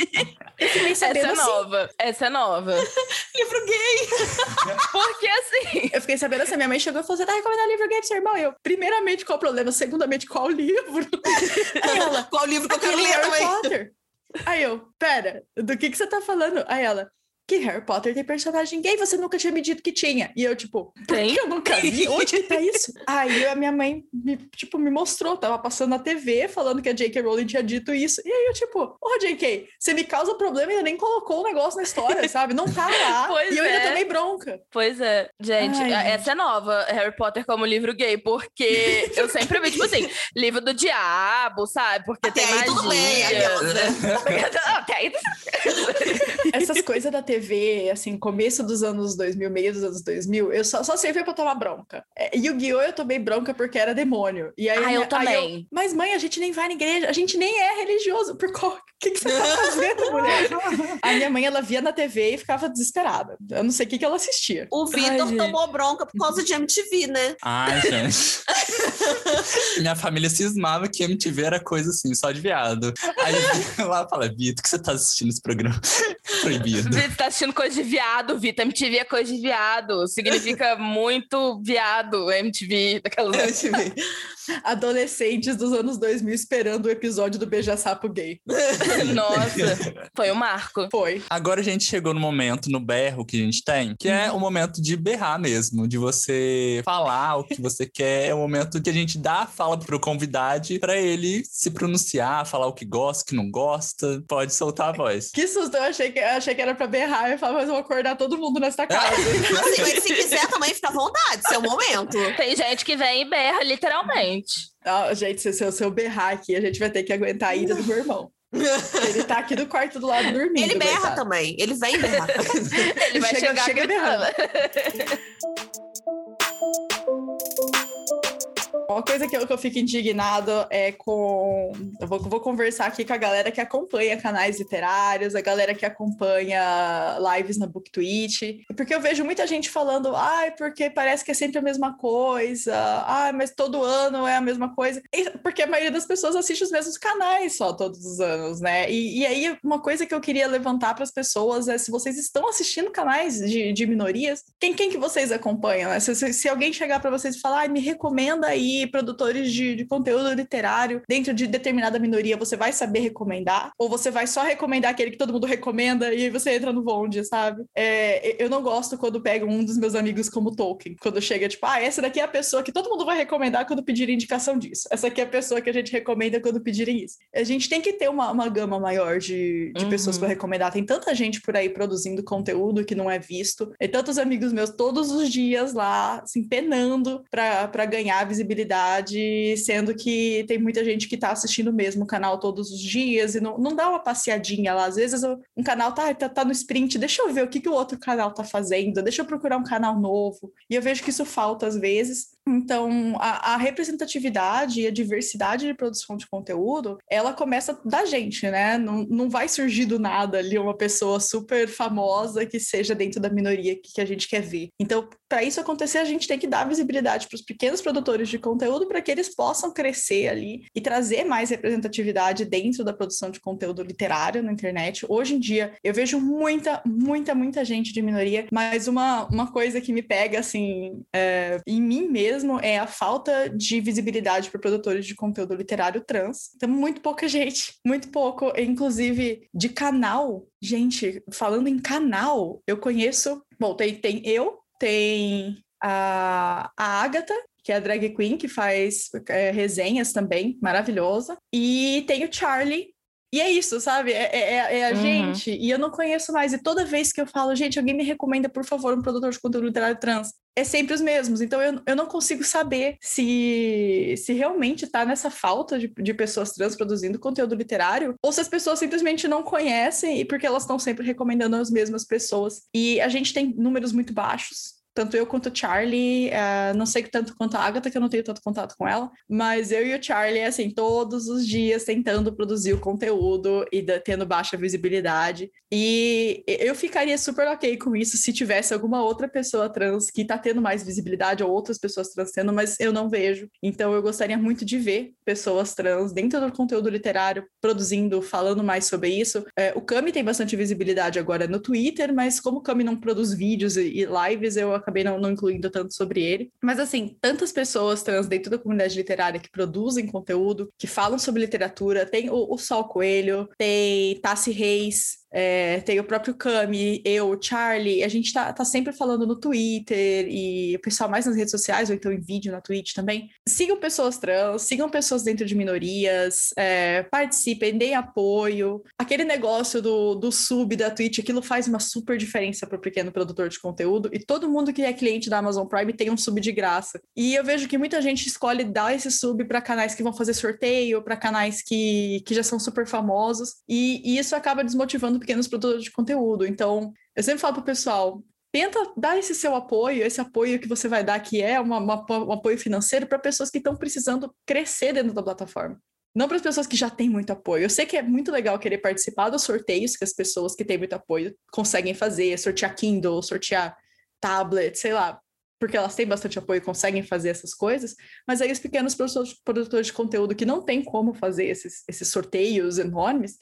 eu fiquei Essa é assim. nova. Essa é nova. <laughs> livro gay. <laughs> Porque assim, Eu fiquei sabendo assim, minha mãe chegou e falou: Você tá recomendando livro gay pro seu irmão? E eu, primeiramente, qual o problema? Segundamente, qual o livro? <laughs> Ela, Qual livro que eu quero ler Harry? Potter. Aí eu, pera, do que que você tá falando? Aí ela, que Harry Potter tem personagem gay, você nunca tinha me dito que tinha. E eu, tipo, Tem? que eu nunca vi? Onde que tá <laughs> isso? Aí a minha mãe, me, tipo, me mostrou, tava passando na TV falando que a J.K. Rowling tinha dito isso. E aí eu, tipo, ô J.K., você me causa problema e ainda nem colocou o negócio na história, sabe? Não tá lá. <laughs> Pois e eu ainda é. tomei bronca. Pois é, gente, Ai, essa é nova, Harry Potter como livro gay, porque <laughs> eu sempre vi, tipo assim, livro do diabo, sabe? Porque Até tem aí tudo bem, magia. aquelas, né? Até aí Essas coisas da TV, assim, começo dos anos 2000, meio dos anos 2000, eu só, só servia pra tomar bronca. É, Yu-Gi-Oh! eu tomei bronca porque era demônio. E aí, Ah, minha- eu também. aí Mas mãe, a gente nem vai na igreja, a gente nem é religioso. Por qual... O que, que você tá fazendo, mulher? <laughs> a minha mãe, ela via na TV e ficava desesperada. Eu não sei o que, que ela assistia. O Vitor tomou bronca por causa de MTV, né? Ai, gente. <laughs> Minha família cismava que MTV era coisa assim, só de viado. Aí lá fala, Vitor, o que você tá assistindo esse programa? <laughs> Proibido. Vitor tá assistindo coisa de viado, Vitor. MTV é coisa de viado. Significa muito viado, MTV, daquelas. Adolescentes dos anos 2000 esperando o episódio do Beija-Sapo gay. <laughs> Nossa, <laughs> foi um marco. Foi. Agora a gente chegou no momento, no berro que a gente tem, que é o momento de berrar mesmo, de você falar o que você quer. É o momento que a gente dá a fala pro convidado pra ele se pronunciar, falar o que gosta, o que não gosta. Pode soltar a voz. Que susto, eu achei que, eu achei que era pra berrar. Eu falava, mas eu vou acordar todo mundo nesta <laughs> casa. Assim, mas se quiser também fica à vontade, seu momento. Tem gente que vem e berra, literalmente. Ah, gente, se, se, eu- se eu berrar aqui, a gente vai ter que aguentar a ida do meu irmão. Ele tá aqui do quarto do lado dormindo. Ele berra coitado. também, ele vem berrar. <laughs> Ele vai Chega- chegar chega gritando. <laughs> uma coisa que eu, que eu fico indignado é com. Eu vou, vou conversar aqui com a galera que acompanha canais literários, a galera que acompanha lives na BookTweet, porque eu vejo muita gente falando, ai, porque parece que é sempre a mesma coisa, ai, mas todo ano é a mesma coisa. Porque a maioria das pessoas assiste os mesmos canais só todos os anos, né? E, e aí, uma coisa que eu queria levantar para as pessoas é se vocês estão assistindo canais de, de minorias, quem, quem que vocês acompanham? Né? Se, se, se alguém chegar para vocês e falar, ah, me recomenda aí produtores de, de conteúdo literário dentro de determinada minoria, você vai saber recomendar? Ou você vai só recomendar aquele que todo mundo recomenda e aí você entra no bonde, sabe? É, eu não gosto quando pego um dos meus amigos como Tolkien, quando chega tipo, ah, essa daqui é a pessoa que todo mundo vai recomendar quando pedir indicação disso. Essa aqui é a pessoa que a gente recomenda quando pedirem isso. A gente tem que ter uma, uma gama maior de, de uhum. pessoas para recomendar. Tem tanta gente por aí produzindo conteúdo que não é visto. E tantos amigos meus todos os dias lá, assim, penando para ganhar visibilidade, sendo que tem muita gente que tá assistindo mesmo o canal todos os dias e não, não dá uma passeadinha lá. Às vezes um canal tá, tá, tá no sprint, deixa eu ver o que, que o outro canal tá fazendo, deixa eu procurar um canal novo. E eu vejo que isso falta às vezes. Então, a, a, representatividade e a diversidade de produção de conteúdo, ela começa da gente, né? Não, não vai surgir do nada ali uma pessoa super famosa que seja dentro da minoria que, que a gente quer ver. Então, para isso acontecer, a gente tem que dar visibilidade para os pequenos produtores de conteúdo para que eles possam crescer ali e trazer mais representatividade dentro da produção de conteúdo literário na internet. Hoje em dia, eu vejo muita, muita, muita gente de minoria, mas uma, uma coisa que me pega, assim, é, em mim mesmo, mesmo é a falta de visibilidade para produtores de conteúdo literário trans. Então, muito pouca gente, muito pouco, inclusive de canal. Gente, falando em canal, eu conheço. Bom, tem, tem eu, tem a, a Agatha, que é a drag queen, que faz é, resenhas também, maravilhosa. E tem o Charlie, e é isso, sabe? É, é, é, é a uhum. gente. E eu não conheço mais. E toda vez que eu falo, gente, alguém me recomenda, por favor, um produtor de conteúdo literário trans, é sempre os mesmos. Então eu, eu não consigo saber se, se realmente está nessa falta de, de pessoas trans produzindo conteúdo literário, ou se as pessoas simplesmente não conhecem e porque elas estão sempre recomendando as mesmas pessoas. E a gente tem números muito baixos tanto eu quanto o Charlie, uh, não sei tanto quanto a Agatha, que eu não tenho tanto contato com ela, mas eu e o Charlie, assim, todos os dias tentando produzir o conteúdo e tendo baixa visibilidade. E eu ficaria super ok com isso se tivesse alguma outra pessoa trans que tá tendo mais visibilidade, ou outras pessoas trans tendo, mas eu não vejo. Então eu gostaria muito de ver pessoas trans dentro do conteúdo literário, produzindo, falando mais sobre isso. É, o Cami tem bastante visibilidade agora no Twitter, mas como o Cami não produz vídeos e, lives, eu acabei não, não incluindo tanto sobre ele. Mas assim, tantas pessoas trans dentro da comunidade literária que produzem conteúdo, que falam sobre literatura, tem o, o Sol Coelho, tem Tassi Reis, é, tem o próprio Cami, eu, Charlie, a gente tá, tá sempre falando no Twitter e o pessoal mais nas redes sociais, ou então em vídeo na Twitch também. Sigam pessoas trans, sigam pessoas dentro de minorias, é, participem, deem apoio. Aquele negócio do, do sub da Twitch, aquilo faz uma super diferença para o pequeno produtor de conteúdo e todo mundo que é cliente da Amazon Prime tem um sub de graça. E eu vejo que muita gente escolhe dar esse sub para canais que vão fazer sorteio, para canais que, que já são super famosos, e, e isso acaba desmotivando pequenos produtores de conteúdo. Então, eu sempre falo pro pessoal, tenta dar esse seu apoio, esse apoio que você vai dar, que é uma, uma, um apoio financeiro para pessoas que estão precisando crescer dentro da plataforma. Não para as pessoas que já têm muito apoio. Eu sei que é muito legal querer participar dos sorteios que as pessoas que têm muito apoio conseguem fazer, sortear Kindle, sortear tablet, sei lá, porque elas têm bastante apoio e conseguem fazer essas coisas, mas aí os pequenos produtores de conteúdo que não têm como fazer esses, esses sorteios enormes,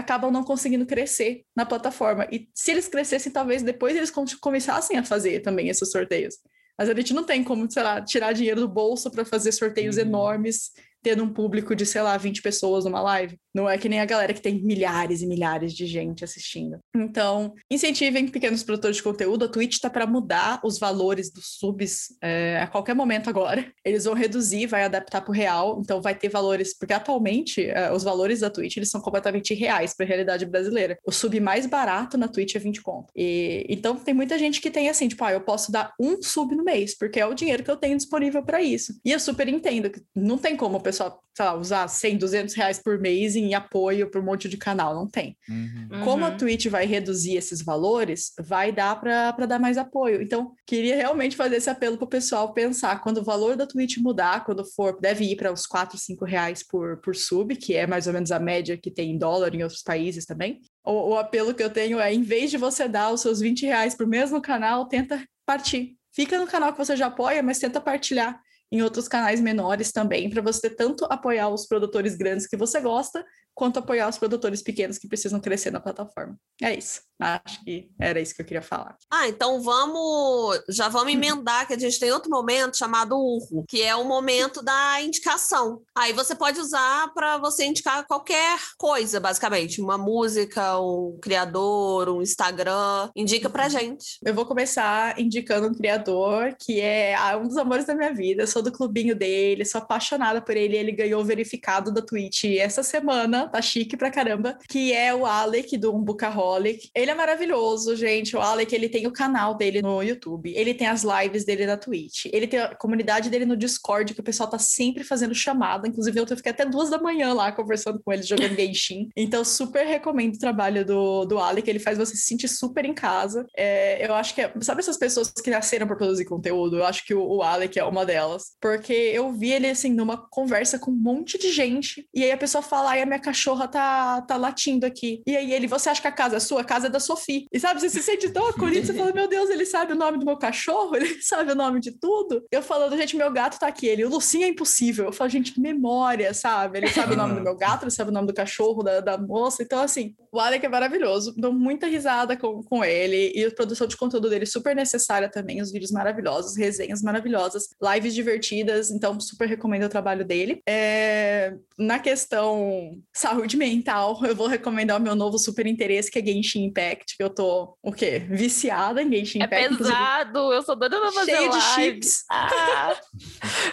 acabam não conseguindo crescer na plataforma. E se eles crescessem, talvez depois eles começassem a fazer também esses sorteios. Mas a gente não tem como, sei lá, tirar dinheiro do bolso para fazer sorteios uhum. enormes tendo um público de, sei lá, 20 pessoas numa live. Não é que nem a galera que tem milhares e milhares de gente assistindo. Então, incentivem pequenos produtores de conteúdo. A Twitch está para mudar os valores dos subs é, a qualquer momento agora. Eles vão reduzir, vai adaptar para o real. Então, vai ter valores, porque atualmente é, os valores da Twitch eles são completamente reais para a realidade brasileira. O sub mais barato na Twitch é 20 conto. E, então, tem muita gente que tem assim, tipo, ah, eu posso dar um sub no mês, porque é o dinheiro que eu tenho disponível para isso. E eu super entendo que não tem como pessoal, sei lá, usar 100, 200 reais por mês em apoio para um monte de canal. Não tem. Uhum. Como a Uhum. Twitch vai reduzir esses valores, vai dar para dar mais apoio. Então, queria realmente fazer esse apelo para o pessoal pensar quando o valor da Twitch mudar, quando for, deve ir para uns 4, 5 reais por, por sub, que é mais ou menos a média que tem em dólar em outros países também. O, o apelo que eu tenho é, em vez de você dar os seus 20 reais para o mesmo canal, tenta partir. Fica no canal que você já apoia, mas tenta partilhar em outros canais menores também, para você tanto apoiar os produtores grandes que você gosta, quanto apoiar os produtores pequenos que precisam crescer na plataforma. É isso. Acho que era isso que eu queria falar. Ah, então vamos. Já vamos emendar, que a gente tem outro momento chamado urro, que é o momento da indicação. Aí você pode usar para você indicar qualquer coisa, basicamente. Uma música, um criador, um Instagram. Indica pra gente. Eu vou começar indicando um criador que é ah, um dos amores da minha vida. Eu sou do clubinho dele, sou apaixonada por ele. Ele ganhou o verificado da Twitch essa semana, tá chique pra caramba, que é o Alec do Umbucaholic. Ele é maravilhoso, gente. O Alec, ele tem o canal dele no YouTube, ele tem as lives dele na Twitch, ele tem a comunidade dele no Discord, que o pessoal tá sempre fazendo chamada. Inclusive, eu fiquei até duas da manhã lá conversando com ele, jogando Genshin. <laughs> Então, super recomendo o trabalho do, do Alec. Ele faz você se sentir super em casa. É, eu acho que, é, sabe essas pessoas que nasceram para produzir conteúdo? Eu acho que o, o Alec é uma delas. Porque eu vi ele, assim, numa conversa com um monte de gente. E aí a pessoa fala, ai, a minha cachorra tá, tá latindo aqui. E aí ele, você acha que a casa é sua? A casa é da Sophie. E sabe, você se sente tão acolhido, você fala, meu Deus, ele sabe o nome do meu cachorro, ele <laughs> sabe o nome de tudo. Eu falando, gente, meu gato tá aqui. Ele, o Lucinho é impossível. Eu falo, gente, memória, sabe? Ele sabe o nome do meu gato, ele sabe o nome do cachorro, da, da moça. Então, assim, o Alec é maravilhoso. Dou muita risada com, com ele. E a produção de conteúdo dele super necessária também. Os vídeos maravilhosos, resenhas maravilhosas, lives divertidas. Então, super recomendo o trabalho dele. É, Na questão saúde mental, eu vou recomendar o meu novo super interesse, que é Genshin Impact, que eu tô, o quê? Viciada em Genshin É Impact. inclusive, pesado, eu sou doida pra fazer Cheio de live. chips. Ah,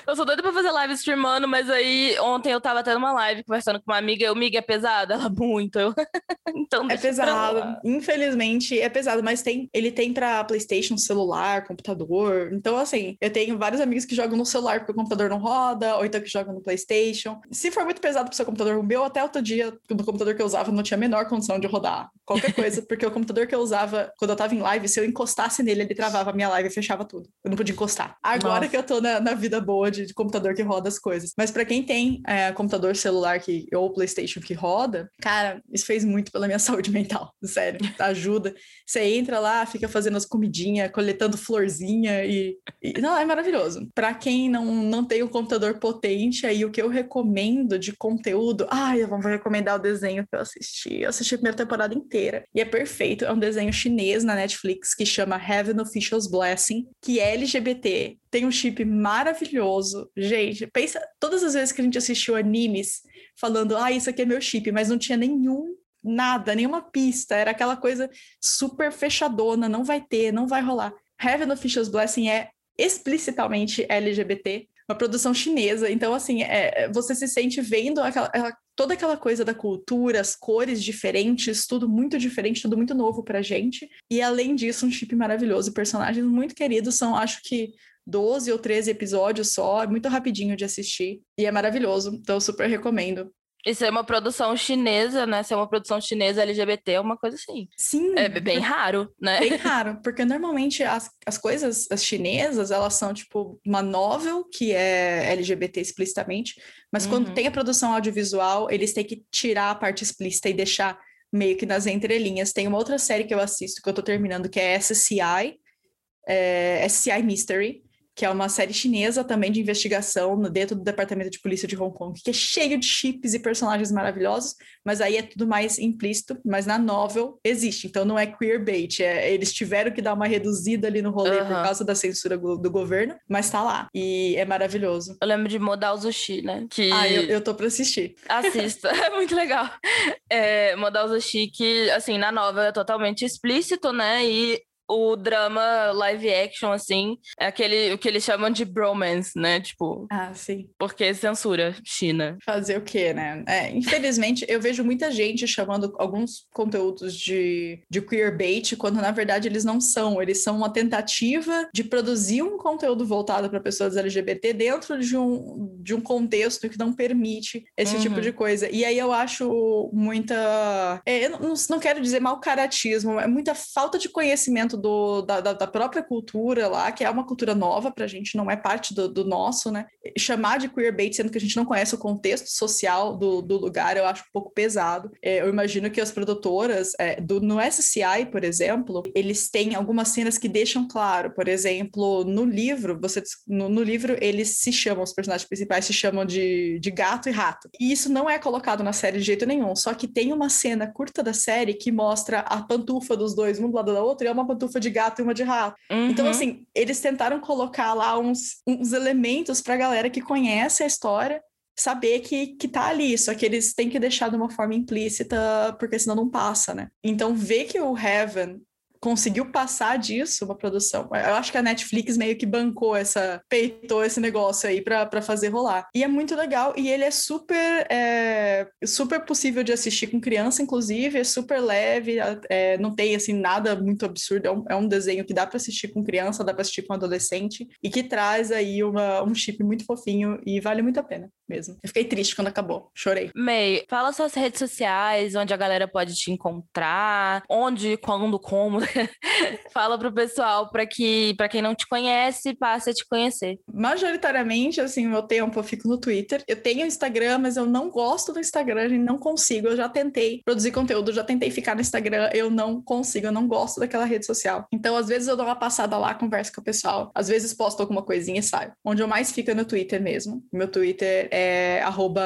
eu sou doida pra fazer live streamando, mas aí ontem eu tava tendo uma live conversando com uma amiga, eu, amiga, é pesado? Ela, muito. Eu, <laughs> então É pesado. Infelizmente, é pesado, mas tem, ele tem pra PlayStation, celular, computador. Então, assim, eu tenho vários amigos que jogam no celular porque o computador não roda, ou então que jogam no PlayStation. Se for muito pesado pro seu computador, o meu até outro dia, no computador que eu usava, não tinha a menor condição de rodar qualquer coisa, porque o computador que eu usava quando eu tava em live, se eu encostasse nele, ele travava a minha live e fechava tudo. Eu não podia encostar. Agora Nossa. que eu tô na, na vida boa de, de computador que roda as coisas. Mas pra quem tem é, computador celular que, ou PlayStation que roda, cara, isso fez muito pela minha <laughs> saúde mental. Sério, ajuda. Você entra lá, fica fazendo as comidinhas, coletando florzinha e, e- Não, é maravilhoso. Pra quem não, não tem um computador potente, aí o que eu recomendo de conteúdo. Ai, eu vou recomendar o desenho que eu assisti. Eu assisti a primeira temporada inteira. E é perfeito. É um desenho chinês na Netflix que chama Heaven Official's Blessing, que é LGBT. Tem um chip maravilhoso. Gente, pensa todas as vezes que a gente assistiu animes falando, ah, isso aqui é meu chip, mas não tinha nenhum nada, nenhuma pista, era aquela coisa super fechadona, não vai ter, não vai rolar. Heaven Official's Blessing é explicitamente LGBT, uma produção chinesa, então assim, é, você se sente vendo aquela- toda aquela coisa da cultura, as cores diferentes, tudo muito diferente, tudo muito novo pra gente, e além disso, um chip maravilhoso, personagens muito queridos, são acho que 12 ou 13 episódios só, é muito rapidinho de assistir, e é maravilhoso, então super recomendo. Isso é uma produção chinesa, né? Se é uma produção chinesa LGBT, é uma coisa assim. Sim, É bem raro, né? bem raro, porque normalmente as, as coisas, as chinesas, elas são tipo uma novel que é LGBT explicitamente, mas quando Uhum. tem a produção audiovisual, eles têm que tirar a parte explícita e deixar meio que nas entrelinhas. Tem uma outra série que eu assisto, que eu tô terminando, que é SCI, é, SCI Mystery, que é uma série chinesa também de investigação no- dentro do Departamento de Polícia de Hong Kong, que é cheio de chips e personagens maravilhosos, mas aí é tudo mais implícito, mas na novel existe, então não é queerbait, é, eles tiveram que dar uma reduzida ali no rolê por Aham. causa da censura do, do governo, mas tá lá, e é maravilhoso. Eu lembro de Modal Zushi, né? Que Ah, eu, eu tô pra assistir. assista, <laughs> é muito legal. É, Modal Zushi, que, assim, na novela é totalmente explícito, né? E o drama live action, assim, é aquele o que eles chamam de bromance, né? Tipo. Ah, sim. Porque censura China. Fazer o quê, né? É, infelizmente, eu vejo muita gente chamando alguns conteúdos de, de queerbait, quando na verdade eles não são. Eles são uma tentativa de produzir um conteúdo voltado para pessoas LGBT dentro de um, de um contexto que não permite esse uhum. tipo de coisa. E aí eu acho muita. É, eu não, não quero dizer mal caratismo, é muita falta de conhecimento do, da, da, própria cultura lá, que é uma cultura nova pra gente, não é parte do, do nosso, né? Chamar de queerbait, sendo que a gente não conhece o contexto social do, do lugar, eu acho um pouco pesado. É, eu imagino que as produtoras, é, do, no SCI, por exemplo, eles têm algumas cenas que deixam claro, por exemplo, no livro, você no, no livro eles se chamam, os personagens principais se chamam de, de gato e rato. E isso não é colocado na série de jeito nenhum, só que tem uma cena curta da série que mostra a pantufa dos dois, um do lado da outra, e é uma pantufa de gato e uma de rato. Uhum. Então, assim, eles tentaram colocar lá uns, uns elementos pra galera que conhece a história saber que, que tá ali, só que eles têm que deixar de uma forma implícita, porque senão não passa, né? Então, ver que o Heaven conseguiu passar disso uma produção. Eu acho que a Netflix meio que bancou essa, peitou esse negócio aí para fazer rolar. E é muito legal e ele é super, é, super possível de assistir com criança, inclusive, é super leve, é, não tem assim nada muito absurdo, é um, é um desenho que dá para assistir com criança, dá para assistir com adolescente e que traz aí uma, um chip muito fofinho e vale muito a pena mesmo. Eu fiquei triste quando acabou, chorei. May, fala suas redes sociais, onde a galera pode te encontrar, onde, quando, como. <laughs> Fala pro pessoal para que para quem não te conhece, passe a te conhecer. Majoritariamente, assim, meu tempo eu fico no Twitter. Eu tenho Instagram, mas eu não gosto do Instagram, e não consigo. Eu já tentei produzir conteúdo, já tentei ficar no Instagram, eu não consigo, eu não gosto daquela rede social. Então, às vezes eu dou uma passada lá, converso com o pessoal, às vezes posto alguma coisinha e saio. Onde eu mais fico é no Twitter mesmo. Meu Twitter é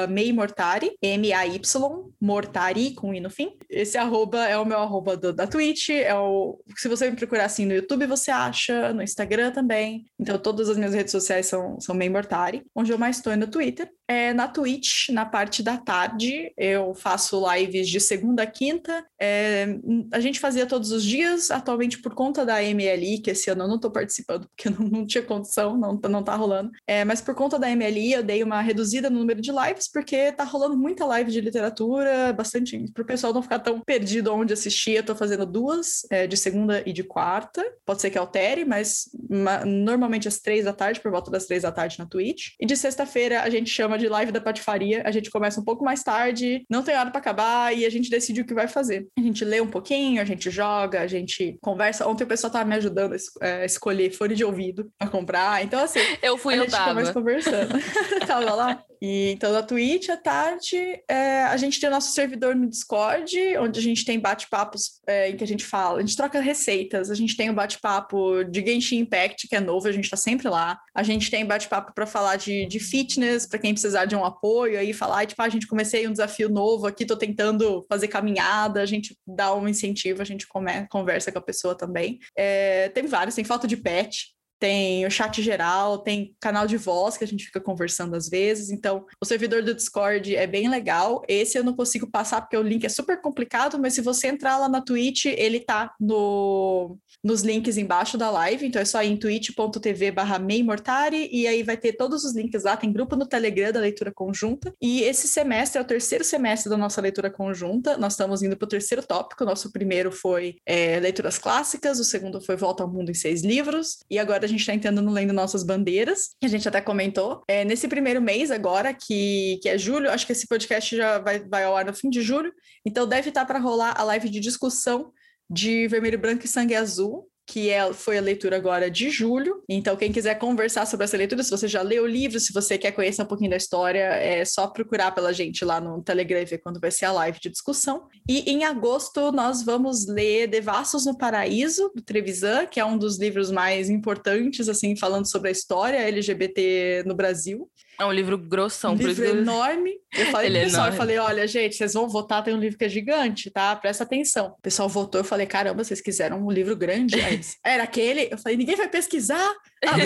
@meimortari, M A Y Mortari com i no fim. Esse arroba é o meu arroba do, da Twitch, é o se você me procurar assim no YouTube, você acha, no Instagram também. Então, todas as minhas redes sociais são, são May Mortari. Onde eu mais estou é no Twitter. É, na Twitch, na parte da tarde, eu faço lives de segunda a quinta. É, a gente fazia todos os dias, atualmente por conta da MLI, que esse ano eu não estou participando, porque não, não tinha condição, não, não tá rolando. É, mas por conta da MLI, eu dei uma reduzida no número de lives, porque tá rolando muita live de literatura, bastante, para o pessoal não ficar tão perdido onde assistir. Eu tô fazendo duas, é, de segunda e de quarta. Pode ser que altere, mas normalmente às três da tarde, por volta das três da tarde na Twitch. E de sexta-feira a gente chama de live da patifaria. A gente começa um pouco mais tarde, não tem hora para acabar e a gente decide o que vai fazer. A gente lê um pouquinho, a gente joga, a gente conversa. Ontem o pessoal tava me ajudando a é, escolher fone de ouvido para comprar. Então, assim, eu fui, a eu gente tava. mais conversando. <laughs> tava lá. E então na Twitch, à tarde, é, a gente tem o nosso servidor no Discord, onde a gente tem bate-papos é, em que a gente fala, a gente troca receitas, a gente tem o bate-papo de Genshin Impact, que é novo, a gente está sempre lá. A gente tem bate-papo para falar de, de fitness, para quem precisar de um apoio, aí falar, tipo, ah, a gente comecei um desafio novo aqui, tô tentando fazer caminhada, a gente dá um incentivo, a gente come, conversa com a pessoa também. É, tem vários, tem foto de pet, tem o chat geral, tem canal de voz que a gente fica conversando às vezes. Então, o servidor do Discord é bem legal. Esse eu não consigo passar porque o link é super complicado, mas se você entrar lá na Twitch, ele tá no, nos links embaixo da live. Então é só ir em twitch.tv barra meimortari e aí vai ter todos os links lá. Tem grupo no Telegram da leitura conjunta. E esse semestre é o terceiro semestre da nossa leitura conjunta. Nós estamos indo para o terceiro tópico. Nosso primeiro foi é, leituras clássicas, o segundo foi Volta ao Mundo em Seis Livros. E agora a gente está entendendo no Lendo Nossas Bandeiras, que a gente até comentou. É, nesse primeiro mês agora, que, que é julho, acho que esse podcast já vai, vai ao ar no fim de julho, então deve estar para rolar a live de discussão de Vermelho, Branco e Sangue Azul, que é, foi a leitura agora de julho. Então, quem quiser conversar sobre essa leitura, se você já leu o livro, se você quer conhecer um pouquinho da história, é só procurar pela gente lá no Telegram e ver quando vai ser a live de discussão. E em agosto nós vamos ler Devassos no Paraíso, do Trevisan, que é um dos livros mais importantes, assim, falando sobre a história LGBT no Brasil. É um livro grossão. Um livro enorme. Eu falei Ele pro é pessoal, eu falei, olha, gente, vocês vão votar, tem um livro que é gigante, tá? Presta atenção. O pessoal votou, eu falei, caramba, vocês quiseram um livro grande? Aí, Era aquele? Eu falei, ninguém vai pesquisar? <laughs> Ah,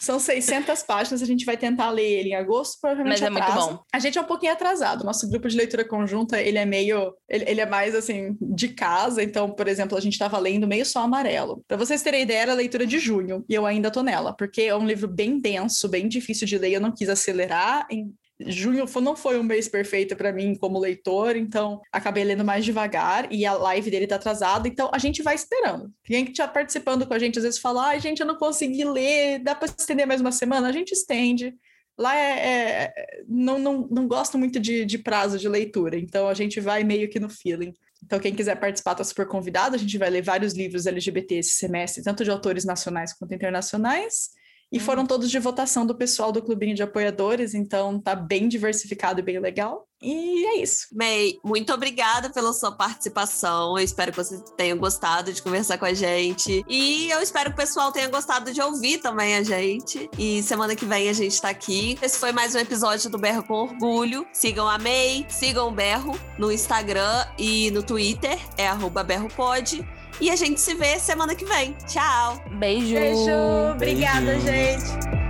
São 600 páginas, a gente vai tentar ler ele em agosto, provavelmente Mas é muito atrasa. bom. A gente é um pouquinho atrasado. Nosso grupo de leitura conjunta, ele é meio... Ele, ele é mais, assim, de casa. Então, por exemplo, a gente estava lendo Meio Só Amarelo. Pra vocês terem ideia, era a leitura de junho. E eu ainda tô nela. Porque é um livro bem denso, bem difícil de ler. Eu não quis acelerar. Em junho não foi um mês perfeito para mim como leitor, então acabei lendo mais devagar e a live dele tá atrasada, então a gente vai esperando. Quem que tá participando com a gente às vezes fala, ai gente, eu não consegui ler, dá para estender mais uma semana? A gente estende. Lá é, é- não, não, não gosto muito de, de prazo de leitura, então a gente vai meio que no feeling. Então, quem quiser participar está super convidado. A gente vai ler vários livros LGBT esse semestre, tanto de autores nacionais quanto internacionais. E foram todos de votação do pessoal do clubinho de apoiadores, então tá bem diversificado e bem legal. E é isso. May, muito obrigada pela sua participação. Eu espero que você tenha gostado de conversar com a gente. E eu espero que o pessoal tenha gostado de ouvir também a gente. E semana que vem a gente tá aqui. Esse foi mais um episódio do Berro com Orgulho. Sigam a May, sigam o Berro no Instagram e no Twitter. É arroba berropod. E a gente se vê semana que vem. Tchau! Beijo. Beijo, obrigada, Beijo. gente.